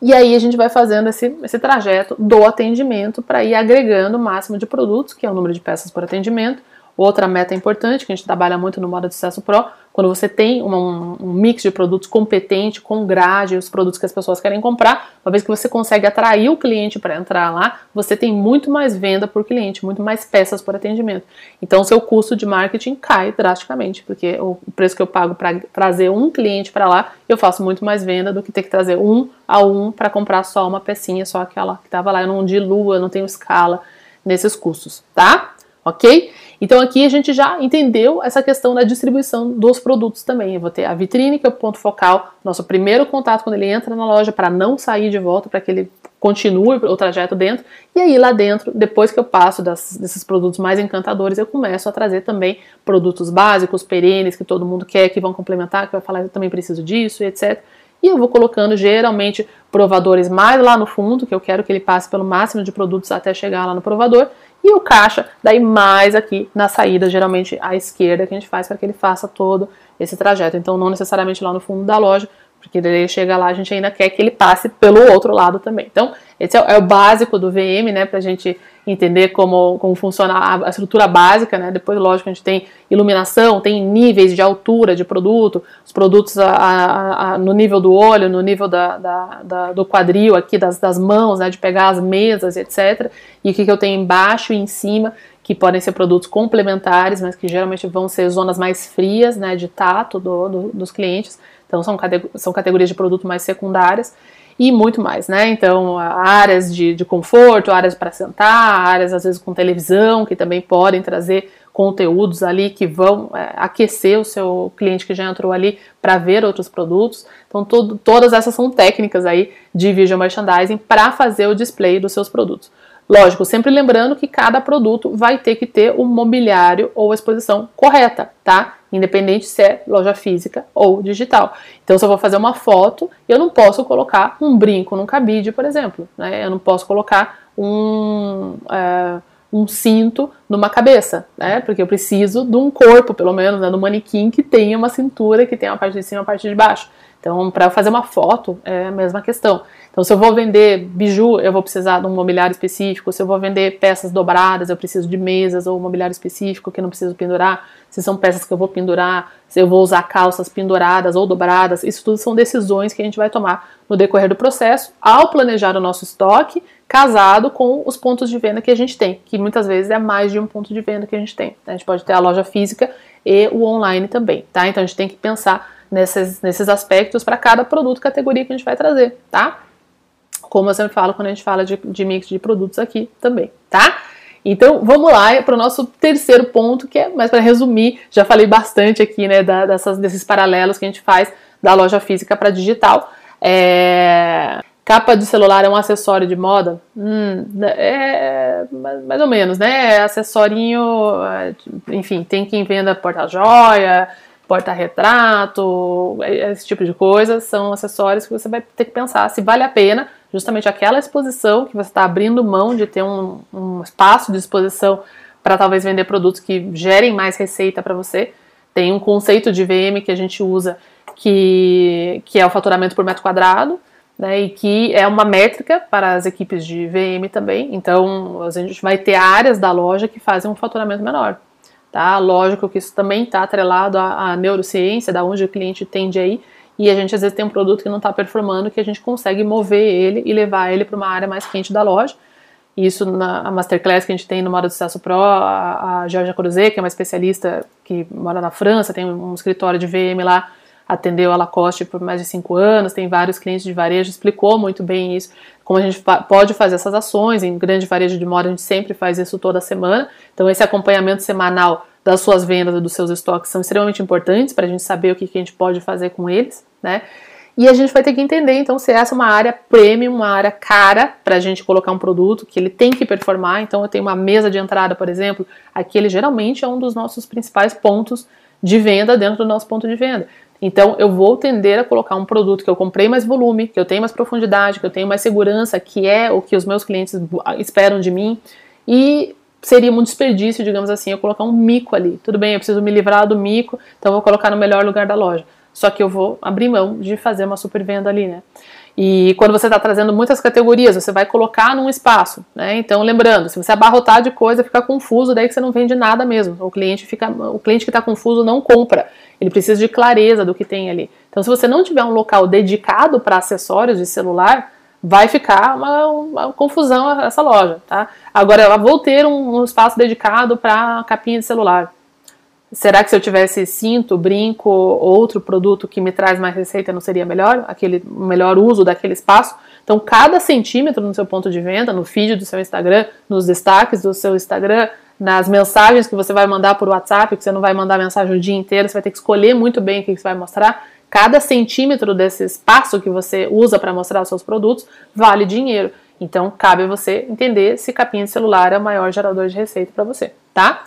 E aí a gente vai fazendo esse, esse trajeto do atendimento para ir agregando o máximo de produtos, que é o número de peças por atendimento, Outra meta importante, que a gente trabalha muito no modo de sucesso pro, quando você tem um, um, mix de produtos competente, com grade, os produtos que as pessoas querem comprar, uma vez que você consegue atrair o cliente para entrar lá, você tem muito mais venda por cliente, muito mais peças por atendimento. Então, seu custo de marketing cai drasticamente, porque o preço que eu pago para trazer um cliente para lá, eu faço muito mais venda do que ter que trazer um a um para comprar só uma pecinha, só aquela que estava lá. Eu não diluo, eu não tenho escala nesses custos, tá? Ok? Então aqui a gente já entendeu essa questão da distribuição dos produtos também. Eu vou ter a vitrine, que é o ponto focal, nosso primeiro contato quando ele entra na loja, para não sair de volta, para que ele continue o trajeto dentro. E aí lá dentro, depois que eu passo das, desses produtos mais encantadores, eu começo a trazer também produtos básicos, perenes, que todo mundo quer, que vão complementar, que vai falar, eu também preciso disso, etc. E eu vou colocando geralmente provadores mais lá no fundo, que eu quero que ele passe pelo máximo de produtos até chegar lá no provador, e o caixa daí mais aqui na saída, geralmente à esquerda, que a gente faz para que ele faça todo esse trajeto. Então não necessariamente lá no fundo da loja, porque ele chega lá, a gente ainda quer que ele passe pelo outro lado também. Então, esse é, é o básico do VM, né, para a gente entender como, como funciona a, a, estrutura básica, né, depois, lógico, a gente tem iluminação, tem níveis de altura de produto, os produtos a, a, no nível do olho, no nível da, da, da, do quadril aqui, das, das mãos, né, de pegar as mesas, etc. E o que, que eu tenho embaixo e em cima, que podem ser produtos complementares, mas que geralmente vão ser zonas mais frias, né, de tato do, do, dos clientes, então são, são categorias de produto mais secundárias e muito mais, né? Então, áreas de, de conforto, áreas para sentar, áreas às vezes com televisão, que também podem trazer conteúdos ali que vão é, aquecer o seu cliente que já entrou ali para ver outros produtos. Então, todo, todas essas são técnicas aí de visual merchandising para fazer o display dos seus produtos. Lógico, sempre lembrando que cada produto vai ter que ter o mobiliário ou a exposição correta, tá? Independente se é loja física ou digital. Então, se eu vou fazer uma foto, eu não posso colocar um brinco num cabide, por exemplo. Né? Eu não posso colocar um, é, um cinto numa cabeça, né? Porque eu preciso de um corpo, pelo menos, né? do manequim que tenha uma cintura, que tenha uma parte de cima e uma parte de baixo. Então, para fazer uma foto, é a mesma questão. Então, se eu vou vender biju, eu vou precisar de um mobiliário específico. Se eu vou vender peças dobradas, eu preciso de mesas ou mobiliário específico que não preciso pendurar. Se são peças que eu vou pendurar, se eu vou usar calças penduradas ou dobradas, isso tudo são decisões que a gente vai tomar no decorrer do processo ao planejar o nosso estoque, casado com os pontos de venda que a gente tem, que muitas vezes é mais de um ponto de venda que a gente tem. A gente pode ter a loja física e o online também, tá? Então a gente tem que pensar nesses, nesses aspectos para cada produto, categoria que a gente vai trazer, tá? como eu sempre falo quando a gente fala de, de mix de produtos aqui também, tá? Então vamos lá para o nosso terceiro ponto, que é mais para resumir, já falei bastante aqui, né, da, dessas, desses paralelos que a gente faz da loja física para digital. É... Capa de celular é um acessório de moda? Hum, é mais ou menos, né? É acessorinho, é, enfim, tem quem venda porta-joia, porta-retrato, esse tipo de coisa, são acessórios que você vai ter que pensar se vale a pena justamente aquela exposição que você está abrindo mão de ter um, um espaço de exposição para talvez vender produtos que gerem mais receita para você. Tem um conceito de VM que a gente usa que, que é o faturamento por metro quadrado, né, e que é uma métrica para as equipes de VM também. Então, a gente vai ter áreas da loja que fazem um faturamento menor. Tá? Lógico que isso também está atrelado à, à neurociência, da onde o cliente tende a ir, e a gente às vezes tem um produto que não está performando, que a gente consegue mover ele e levar ele para uma área mais quente da loja. Isso na Masterclass que a gente tem no Moda do Sucesso Pro, a, a Georgia Cruzet, que é uma especialista que mora na França, tem um escritório de VM lá, atendeu a Lacoste por mais de cinco anos, tem vários clientes de varejo, explicou muito bem isso, como a gente pode fazer essas ações, em grande varejo de moda a gente sempre faz isso toda semana, então esse acompanhamento semanal das suas vendas e dos seus estoques são extremamente importantes para a gente saber o que, que a gente pode fazer com eles, né? E a gente vai ter que entender, então, se essa é uma área premium, uma área cara para a gente colocar um produto que ele tem que performar. Então, eu tenho uma mesa de entrada, por exemplo, aquele geralmente é um dos nossos principais pontos de venda dentro do nosso ponto de venda. Então, eu vou tender a colocar um produto que eu comprei mais volume, que eu tenho mais profundidade, que eu tenho mais segurança, que é o que os meus clientes esperam de mim. E seria um desperdício, digamos assim, eu colocar um mico ali. Tudo bem, eu preciso me livrar do mico, então vou colocar no melhor lugar da loja. Só que eu vou abrir mão de fazer uma super venda ali, né? E quando você está trazendo muitas categorias, você vai colocar num espaço, né? Então, lembrando, se você abarrotar de coisa, fica confuso, daí que você não vende nada mesmo. O cliente fica, o cliente que está confuso não compra. Ele precisa de clareza do que tem ali. Então, se você não tiver um local dedicado para acessórios de celular, vai ficar uma, uma, confusão essa loja, tá? Agora, eu vou ter um, um espaço dedicado para capinha de celular. Será que se eu tivesse cinto, brinco, outro produto que me traz mais receita não seria melhor? Aquele melhor uso daquele espaço? Então, cada centímetro no seu ponto de venda, no feed do seu Instagram, nos destaques do seu Instagram, nas mensagens que você vai mandar por WhatsApp, que você não vai mandar mensagem o dia inteiro, você vai ter que escolher muito bem o que você vai mostrar Cada centímetro desse espaço que você usa para mostrar os seus produtos vale dinheiro. Então, cabe você entender se capinha de celular é o maior gerador de receita para você, tá?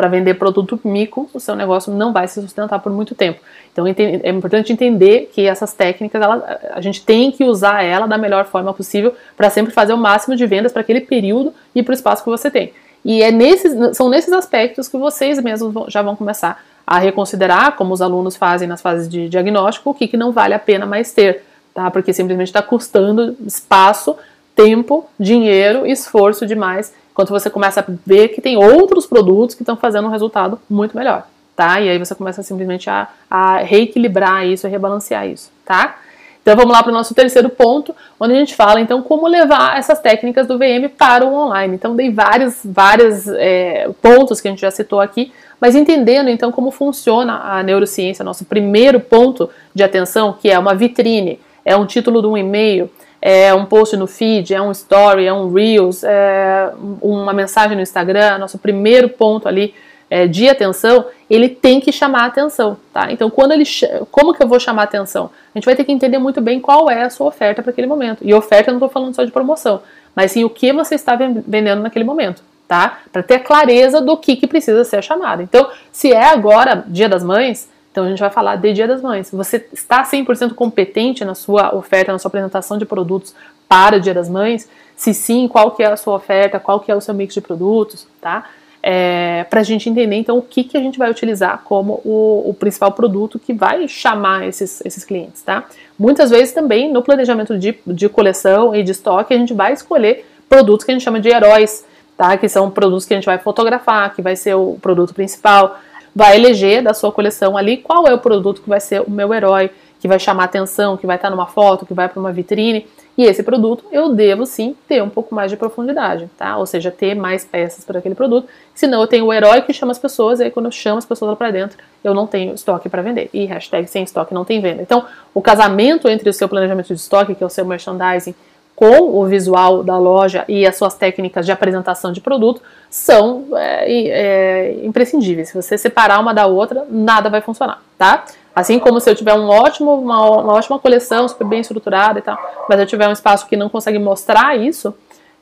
Para vender produto mico, o seu negócio não vai se sustentar por muito tempo. Então, é importante entender que essas técnicas, ela, a gente tem que usar ela da melhor forma possível para sempre fazer o máximo de vendas para aquele período e para o espaço que você tem. E é nesses, são nesses aspectos que vocês mesmos já vão começar a reconsiderar, como os alunos fazem nas fases de diagnóstico, o que, que não vale a pena mais ter, tá? Porque simplesmente está custando espaço, tempo, dinheiro, esforço demais, enquanto você começa a ver que tem outros produtos que estão fazendo um resultado muito melhor, tá? E aí você começa simplesmente a, a reequilibrar isso, a rebalancear isso, tá? Então vamos lá para o nosso terceiro ponto, onde a gente fala então como levar essas técnicas do VM para o online. Então dei vários, vários é, pontos que a gente já citou aqui, mas entendendo então como funciona a neurociência, nosso primeiro ponto de atenção, que é uma vitrine, é um título de um e-mail, é um post no feed, é um story, é um reels, é uma mensagem no Instagram, nosso primeiro ponto ali é, de atenção, ele tem que chamar a atenção, tá? Então, quando ele, como que eu vou chamar a atenção? A gente vai ter que entender muito bem qual é a sua oferta para aquele momento. E oferta eu não estou falando só de promoção, mas sim o que você está vendendo naquele momento, tá? Para ter clareza do que, que precisa ser chamado. Então, se é agora Dia das Mães, então a gente vai falar de Dia das Mães. Você está 100% competente na sua oferta, na sua apresentação de produtos para o Dia das Mães? Se sim, qual que é a sua oferta, qual que é o seu mix de produtos, tá? é, para a gente entender então o que, que a gente vai utilizar como o, o, principal produto que vai chamar esses, esses clientes, tá? Muitas vezes também no planejamento de, de coleção e de estoque a gente vai escolher produtos que a gente chama de heróis, tá? Que são produtos que a gente vai fotografar, que vai ser o produto principal, vai eleger da sua coleção ali qual é o produto que vai ser o meu herói, que vai chamar atenção, que vai estar numa foto, que vai para uma vitrine. E esse produto eu devo sim ter um pouco mais de profundidade, tá? Ou seja, ter mais peças para aquele produto. Senão eu tenho o herói que chama as pessoas, e aí quando eu chamo as pessoas lá para dentro, eu não tenho estoque para vender. E hashtag sem estoque não tem venda. Então, o casamento entre o seu planejamento de estoque, que é o seu merchandising, com o visual da loja e as suas técnicas de apresentação de produto são é, é, imprescindíveis. Se você separar uma da outra, nada vai funcionar, tá? Assim como se eu tiver um ótimo, uma, uma ótima coleção, super bem estruturada e tal, mas eu tiver um espaço que não consegue mostrar isso,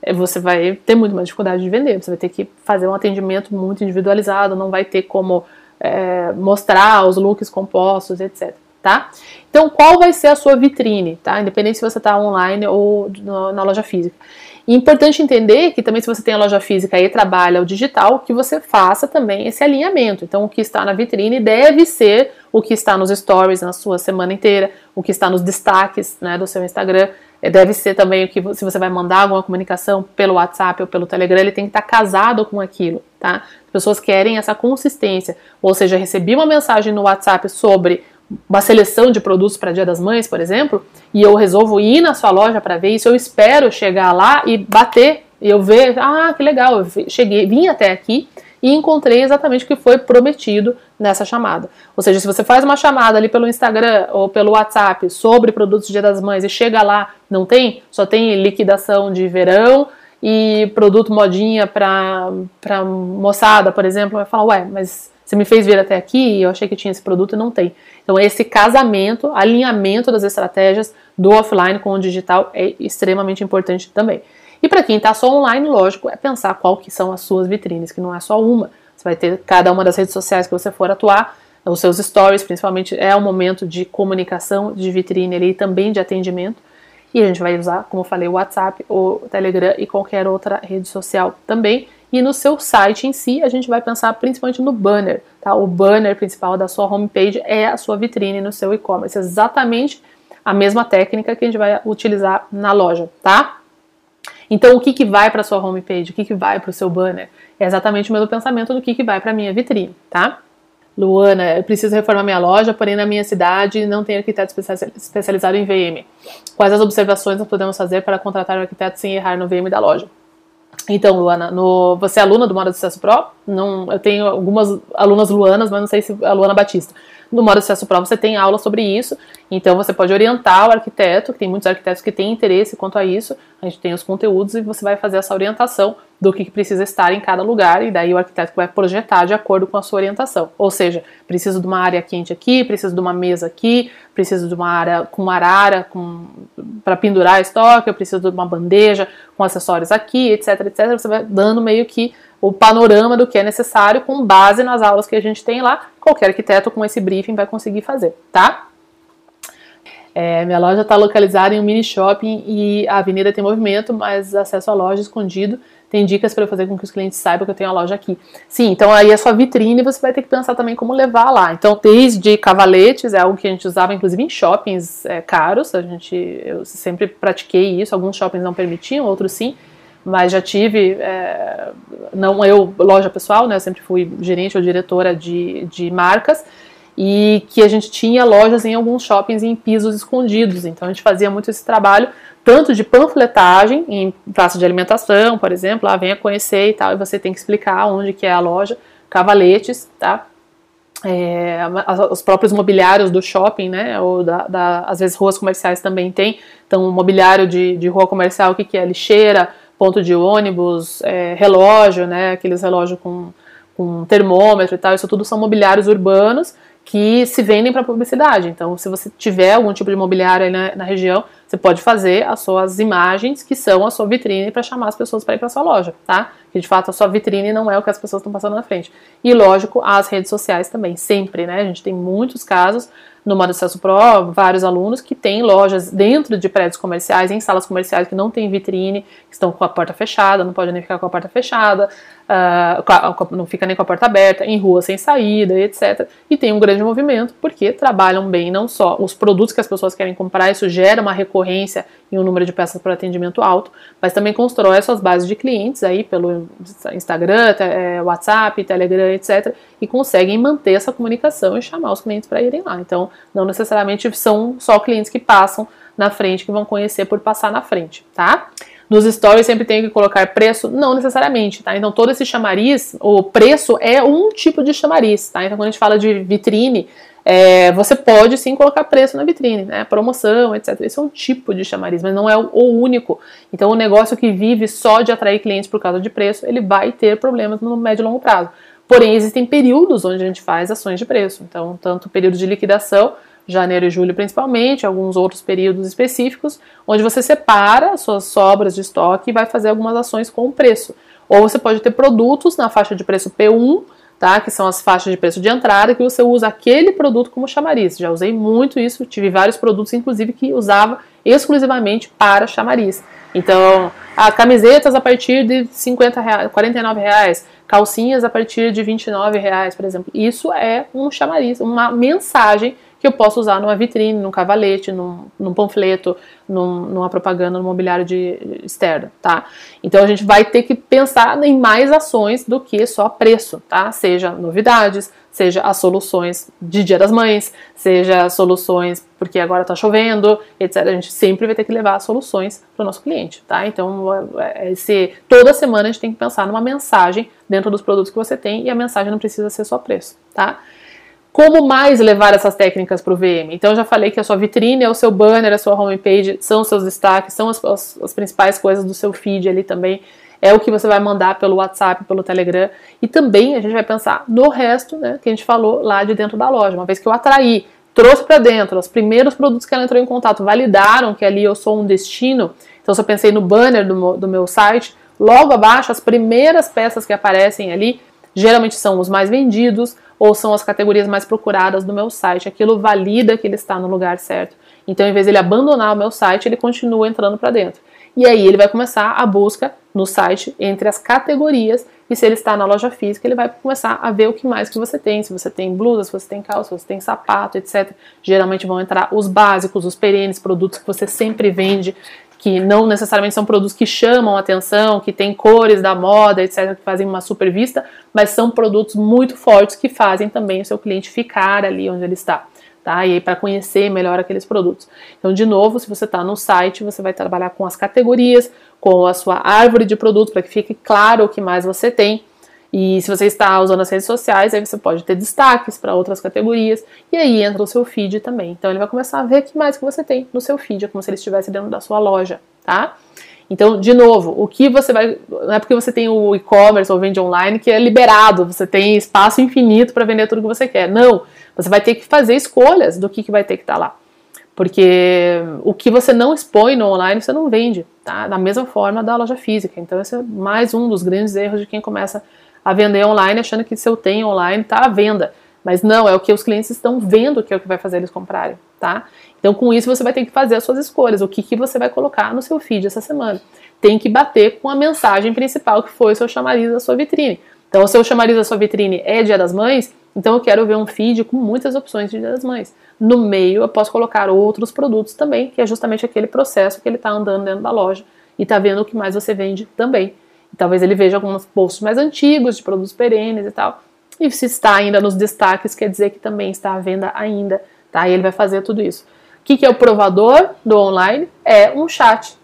eh, você vai ter muito mais dificuldade de vender. Você vai ter que fazer um atendimento muito individualizado, não vai ter como é, mostrar os looks compostos, etc. Tá? Então, qual vai ser a sua vitrine, tá? Independente se você está online ou na loja física. E importante entender que também se você tem a loja física e trabalha o digital, que você faça também esse alinhamento. Então, o que está na vitrine deve ser o que está nos stories na sua semana inteira, o que está nos destaques né, do seu Instagram. Eh, deve ser também o que, se você vai mandar alguma comunicação pelo WhatsApp ou pelo Telegram, ele tem que estar casado com aquilo, tá? As pessoas querem essa consistência. Ou seja, recebi uma mensagem no WhatsApp sobre uma seleção de produtos para Dia das Mães, por exemplo, e eu resolvo ir na sua loja para ver isso, eu espero chegar lá e bater, e eu ver, ah, que legal, eu cheguei, vim até aqui e encontrei exatamente o que foi prometido nessa chamada. Ou seja, se você faz uma chamada ali pelo Instagram ou pelo WhatsApp sobre produtos Dia das Mães e chega lá, não tem, só tem liquidação de verão e produto modinha para moçada, por exemplo, vai falar, ué, mas você me fez vir até aqui e eu achei que tinha esse produto e não tem. Então, esse casamento, alinhamento das estratégias do offline com o digital é extremamente importante também. E para quem está só online, lógico, é pensar qual que são as suas vitrines, que não é só uma. Você vai ter cada uma das redes sociais que você for atuar, os seus stories, principalmente, é um momento de comunicação, de vitrine ali, e também de atendimento. E a gente vai usar, como eu falei, o WhatsApp, o Telegram e qualquer outra rede social também. E no seu site em si, a gente vai pensar principalmente no banner, tá? O banner principal da sua homepage é a sua vitrine no seu e-commerce, exatamente a mesma técnica que a gente vai utilizar na loja, tá? Então, o que, que vai para sua homepage, o que, que vai para o seu banner? É exatamente o mesmo pensamento do que, que vai para a minha vitrine, tá? Luana, eu preciso reformar minha loja, porém na minha cidade não tem arquiteto especializado em VM. Quais as observações nós podemos fazer para contratar um arquiteto sem errar no VM da loja? Então, Luana, no, você é aluna do Moda Sucesso Pro? Não, eu tenho algumas alunas Luanas, mas não sei se a Luana Batista. No modo de acesso prova você tem aula sobre isso, então você pode orientar o arquiteto, que tem muitos arquitetos que têm interesse quanto a isso. A gente tem os conteúdos e você vai fazer essa orientação do que precisa estar em cada lugar, e daí o arquiteto vai projetar de acordo com a sua orientação. Ou seja, preciso de uma área quente aqui, preciso de uma mesa aqui, preciso de uma área com uma arara para pendurar estoque, eu preciso de uma bandeja com acessórios aqui, etc, etc. Você vai dando meio que o panorama do que é necessário com base nas aulas que a gente tem lá. Qualquer arquiteto com esse briefing vai conseguir fazer, tá? É, minha loja está localizada em um mini shopping e a avenida tem movimento, mas acesso à loja escondido. Tem dicas para fazer com que os clientes saibam que eu tenho a loja aqui. Sim, então aí a sua vitrine você vai ter que pensar também como levar lá. Então, desde cavaletes, é algo que a gente usava inclusive em shoppings é, caros. A gente, eu sempre pratiquei isso. Alguns shoppings não permitiam, outros sim mas já tive, é, não eu, loja pessoal, né, eu sempre fui gerente ou diretora de, de marcas, e que a gente tinha lojas em alguns shoppings em pisos escondidos, então a gente fazia muito esse trabalho, tanto de panfletagem, em praça de alimentação, por exemplo, lá ah, venha conhecer e tal, e você tem que explicar onde que é a loja, cavaletes, tá? É, os próprios mobiliários do shopping, né, ou da, da, às vezes ruas comerciais também tem, então mobiliário de, de rua comercial, o que, que é lixeira, ponto de ônibus, é, relógio, né, aqueles relógios com, com termômetro e tal, isso tudo são mobiliários urbanos que se vendem para publicidade. Então, se você tiver algum tipo de mobiliário aí na, na, região, você pode fazer as suas imagens, que são a sua vitrine, para chamar as pessoas para ir para sua loja, tá? Que de fato a sua vitrine não é o que as pessoas estão passando na frente. E lógico, as redes sociais também, sempre, né? A gente tem muitos casos no Modo Acesso Pro, vários alunos que têm lojas dentro de prédios comerciais, em salas comerciais que não tem vitrine, que estão com a porta fechada, não podem nem ficar com a porta fechada, uh, não fica nem com a porta aberta, em rua sem saída, etc. E tem um grande movimento porque trabalham bem não só os produtos que as pessoas querem comprar, isso gera uma recorrência e um número de peças para atendimento alto, mas também constrói suas bases de clientes aí pelo Instagram, é, WhatsApp, Telegram, etc. E conseguem manter essa comunicação e chamar os clientes para irem lá. Então, não necessariamente são só clientes que passam na frente que vão conhecer por passar na frente, tá? Nos stories sempre tem que colocar preço? Não necessariamente, tá? Então todo esse chamariz, o preço é um tipo de chamariz, tá? Então quando a gente fala de vitrine, é, você pode sim colocar preço na vitrine, né? Promoção, etc. Isso é um tipo de chamariz, mas não é o, único. Então, o negócio que vive só de atrair clientes por causa de preço, ele vai ter problemas no médio e longo prazo. Porém, existem períodos onde a gente faz ações de preço. Então, tanto período de liquidação, janeiro e julho principalmente, alguns outros períodos específicos, onde você separa as suas sobras de estoque e vai fazer algumas ações com o preço. Ou você pode ter produtos na faixa de preço P1 tá? Que são as faixas de preço de entrada, que você usa aquele produto como chamariz. Já usei muito isso, tive vários produtos, inclusive, que usava exclusivamente para chamariz. Então, a camisetas a partir de 50 reais, 49 reais, calcinhas a partir de 29 reais, por exemplo. Isso é um chamariz, uma mensagem que eu posso usar numa vitrine, num cavalete, num, num panfleto, num, numa propaganda no mobiliário de externo, tá? Então a gente vai ter que pensar em mais ações do que só preço, tá? Seja novidades, seja as soluções de Dia das Mães, seja soluções porque agora tá chovendo, etc. A gente sempre vai ter que levar soluções para o nosso cliente, tá? Então, é, esse, toda semana a gente tem que pensar numa mensagem dentro dos produtos que você tem e a mensagem não precisa ser só preço, tá? Como mais levar essas técnicas para o VM? Então, já falei que a sua vitrine é o seu banner, a sua homepage, são os seus destaques, são as, as, as principais coisas do seu feed ali também. É o que você vai mandar pelo WhatsApp, pelo Telegram. E também a gente vai pensar no resto, né, que a gente falou lá de dentro da loja. Uma vez que eu atraí, trouxe para dentro, os primeiros produtos que ela entrou em contato validaram que ali eu sou um destino. Então, se eu pensei no banner do, do meu site, logo abaixo, as primeiras peças que aparecem ali geralmente são os mais vendidos, ou são as categorias mais procuradas do meu site. Aquilo valida que ele está no lugar certo. Então, em vez de ele abandonar o meu site, ele continua entrando para dentro. E aí ele vai começar a busca no site entre as categorias e se ele está na loja física, ele vai começar a ver o que mais que você tem, se você tem blusa, se você tem calça, se você tem sapato, etc. Geralmente vão entrar os básicos, os perenes, produtos que você sempre vende, que não necessariamente são produtos que chamam atenção, que têm cores da moda, etc., que fazem uma super vista, mas são produtos muito fortes que fazem também o seu cliente ficar ali onde ele está. Tá? E aí para conhecer melhor aqueles produtos. Então, de novo, se você está no site, você vai trabalhar com as categorias, com a sua árvore de produtos para que fique claro o que mais você tem. E se você está usando as redes sociais, aí você pode ter destaques para outras categorias. E aí entra o seu feed também. Então ele vai começar a ver o que mais que você tem no seu feed, é como se ele estivesse dentro da sua loja, tá? Então, de novo, o que você vai. Não é porque você tem o e-commerce ou vende online que é liberado, você tem espaço infinito para vender tudo que você quer. Não. Você vai ter que fazer escolhas do que, que vai ter que estar tá lá. Porque o que você não expõe no online, você não vende, tá? Da mesma forma da loja física. Então, esse é mais um dos grandes erros de quem começa a vender online achando que se eu tenho online está à venda. Mas não, é o que os clientes estão vendo que é o que vai fazer eles comprarem, tá? Então, com isso, você vai ter que fazer as suas escolhas. O que, que você vai colocar no seu feed essa semana? Tem que bater com a mensagem principal que foi o seu chamariz da sua vitrine. Então, o seu chamariz da sua vitrine é Dia das Mães, então eu quero ver um feed com muitas opções de Dia das Mães. No meio eu posso colocar outros produtos também, que é justamente aquele processo que ele está andando dentro da loja e está vendo o que mais você vende também. Talvez ele veja alguns posts mais antigos de produtos perenes e tal. E se está ainda nos destaques, quer dizer que também está à venda ainda, tá? E ele vai fazer tudo isso. O que, que é o provador do online? É um chat.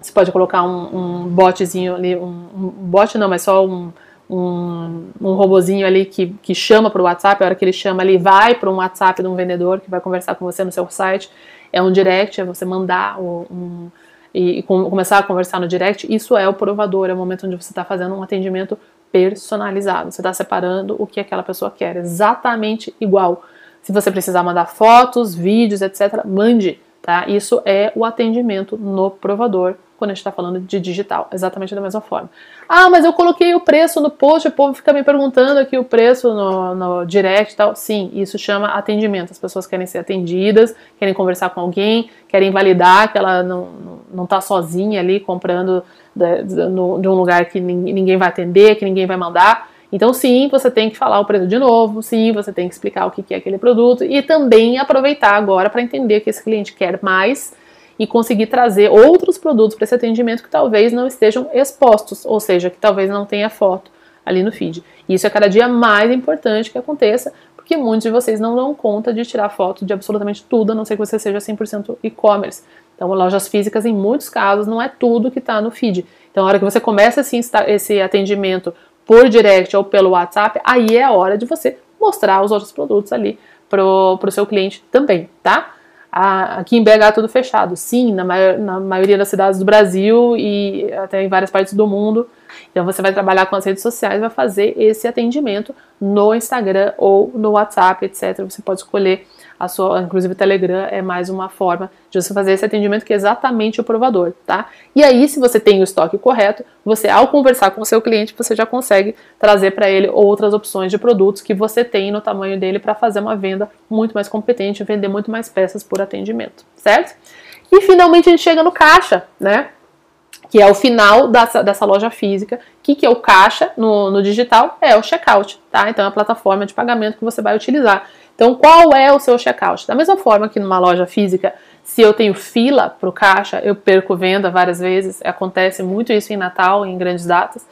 Você pode colocar um, um botzinho ali, um, um bot não, mas só um, um, um robozinho ali que, que chama para o WhatsApp, a hora que ele chama, ele vai para um WhatsApp de um vendedor que vai conversar com você no seu site. É um direct, é você mandar um, e, e com, começar a conversar no direct. Isso é o provador, é o momento onde você está fazendo um atendimento personalizado. Você está separando o que aquela pessoa quer, exatamente igual. Se você precisar mandar fotos, vídeos, etc., mande. Tá? Isso é o atendimento no provador quando a gente está falando de digital, exatamente da mesma forma. Ah, mas eu coloquei o preço no post, o povo fica me perguntando aqui o preço no, no direct e tal. Sim, isso chama atendimento. As pessoas querem ser atendidas, querem conversar com alguém, querem validar que ela não está sozinha ali comprando de, de, no, de um lugar que ninguém vai atender, que ninguém vai mandar. Então, sim, você tem que falar o preço de novo, sim, você tem que explicar o que é aquele produto e também aproveitar agora para entender que esse cliente quer mais e conseguir trazer outros produtos para esse atendimento que talvez não estejam expostos, ou seja, que talvez não tenha foto ali no feed. E isso é cada dia mais importante que aconteça, porque muitos de vocês não dão conta de tirar foto de absolutamente tudo, a não ser que você seja 100% e-commerce. Então, lojas físicas, em muitos casos, não é tudo que está no feed. Então, a hora que você começa assim, esse atendimento por direct ou pelo WhatsApp, aí é a hora de você mostrar os outros produtos ali para o seu cliente também, tá? Aqui em BH tudo fechado. Sim, na, maior, na maioria das cidades do Brasil e até em várias partes do mundo. Então você vai trabalhar com as redes sociais, vai fazer esse atendimento no Instagram ou no WhatsApp, etc. Você pode escolher a sua, inclusive o Telegram é mais uma forma de você fazer esse atendimento que é exatamente o provador, tá? E aí, se você tem o estoque correto, você ao conversar com o seu cliente, você já consegue trazer para ele outras opções de produtos que você tem no tamanho dele para fazer uma venda muito mais competente, vender muito mais peças por atendimento, certo? E finalmente a gente chega no caixa, né? que é o final dessa, dessa loja física. Que, que é o caixa no, no digital? É o checkout, tá? Então é a plataforma de pagamento que você vai utilizar. Então, qual é o seu checkout? Da mesma forma que numa loja física, se eu tenho fila para o caixa, eu perco venda várias vezes. Acontece muito isso em Natal, em grandes datas.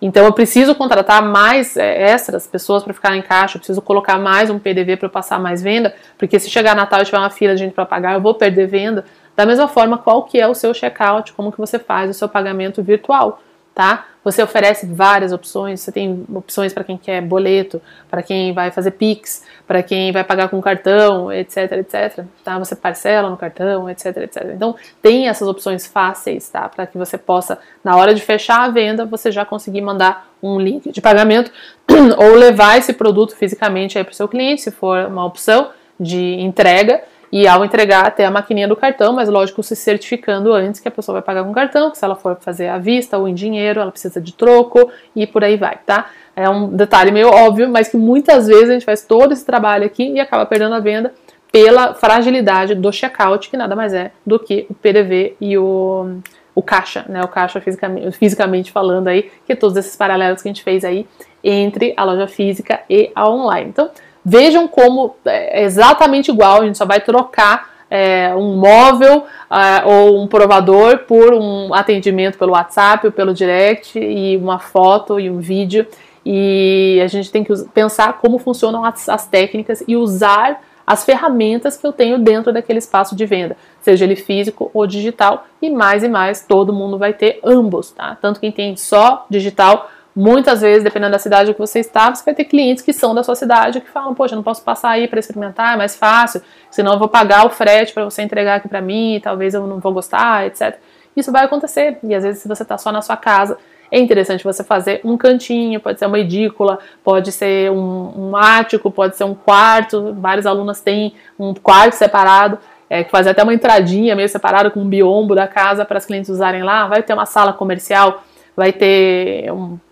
Então, eu preciso contratar mais é, extras, pessoas para ficar em caixa, eu preciso colocar mais um PDV para passar mais venda, porque se chegar Natal e tiver uma fila de gente para pagar, eu vou perder venda. Da mesma forma, qual que é o seu checkout, como que você faz o seu pagamento virtual, tá? Você oferece várias opções, você tem opções para quem quer boleto, para quem vai fazer Pix, para quem vai pagar com cartão, etc, etc. Tá? Você parcela no cartão, etc, etc. Então, tem essas opções fáceis, tá? Para que você possa, na hora de fechar a venda, você já conseguir mandar um link de pagamento ou levar esse produto fisicamente para o seu cliente, se for uma opção de entrega e ao entregar até a maquininha do cartão, mas lógico, se certificando antes que a pessoa vai pagar com cartão, que se ela for fazer à vista ou em dinheiro, ela precisa de troco e por aí vai, tá? É um detalhe meio óbvio, mas que muitas vezes a gente faz todo esse trabalho aqui e acaba perdendo a venda pela fragilidade do checkout, que nada mais é do que o PDV e o, o caixa, né? O caixa fisicamente, fisicamente falando aí, que todos esses paralelos que a gente fez aí entre a loja física e a online. Então, Vejam como é exatamente igual, a gente só vai trocar é, um móvel é, ou um provador por um atendimento pelo WhatsApp ou pelo direct e uma foto e um vídeo. E a gente tem que pensar como funcionam as, as técnicas e usar as ferramentas que eu tenho dentro daquele espaço de venda, seja ele físico ou digital, e mais e mais todo mundo vai ter ambos, tá? Tanto quem tem só digital Muitas vezes, dependendo da cidade que você está, você vai ter clientes que são da sua cidade que falam: Poxa, não posso passar aí para experimentar, é mais fácil, senão eu vou pagar o frete para você entregar aqui para mim, talvez eu não vou gostar, etc. Isso vai acontecer, e às vezes, se você está só na sua casa, é interessante você fazer um cantinho, pode ser uma edícula, pode ser um, um ático, pode ser um quarto. Vários alunos têm um quarto separado, é, que faz até uma entradinha meio separada com um biombo da casa para os clientes usarem lá. Vai ter uma sala comercial vai ter,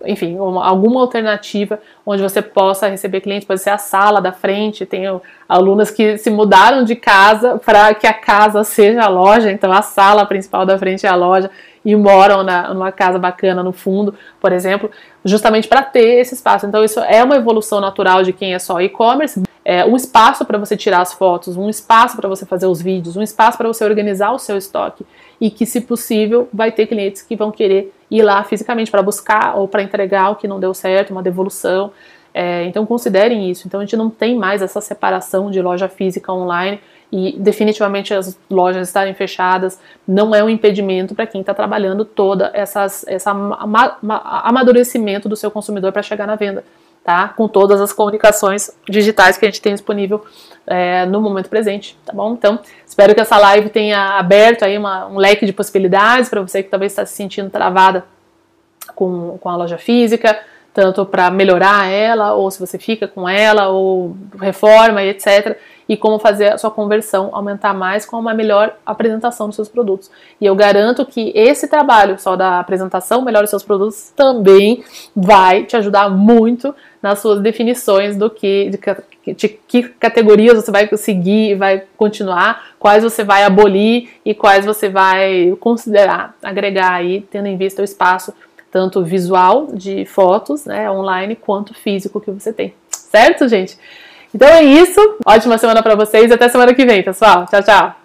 enfim, uma, alguma alternativa onde você possa receber clientes, pode ser a sala da frente, tenho alunas que se mudaram de casa para que a casa seja a loja, então a sala principal da frente é a loja e moram na, numa casa bacana no fundo, por exemplo, justamente para ter esse espaço. Então isso é uma evolução natural de quem é só e-commerce, é, um espaço para você tirar as fotos, um espaço para você fazer os vídeos, um espaço para você organizar o seu estoque. E que, se possível, vai ter clientes que vão querer ir lá fisicamente para buscar ou para entregar o que não deu certo, uma devolução. É, então considerem isso. Então a gente não tem mais essa separação de loja física online e definitivamente as lojas estarem fechadas não é um impedimento para quem está trabalhando toda essas, essa ama, amadurecimento do seu consumidor para chegar na venda tá? Com todas as comunicações digitais que a gente tem disponível é, no momento presente, tá bom? Então, espero que essa live tenha aberto aí uma, um leque de possibilidades para você que talvez está se sentindo travada com, com a loja física, tanto para melhorar ela, ou se você fica com ela, ou reforma e etc. E como fazer a sua conversão aumentar mais com uma melhor apresentação dos seus produtos. E eu garanto que esse trabalho só da apresentação, melhor dos seus produtos, também vai te ajudar muito nas suas definições do que, de, de que categorias você vai seguir e vai continuar, quais você vai abolir e quais você vai considerar, agregar aí, tendo em vista o espaço tanto visual de fotos, né, online, quanto físico que você tem. Certo, gente? Então é isso. Ótima semana para vocês. Até semana que vem, pessoal. Tchau, tchau.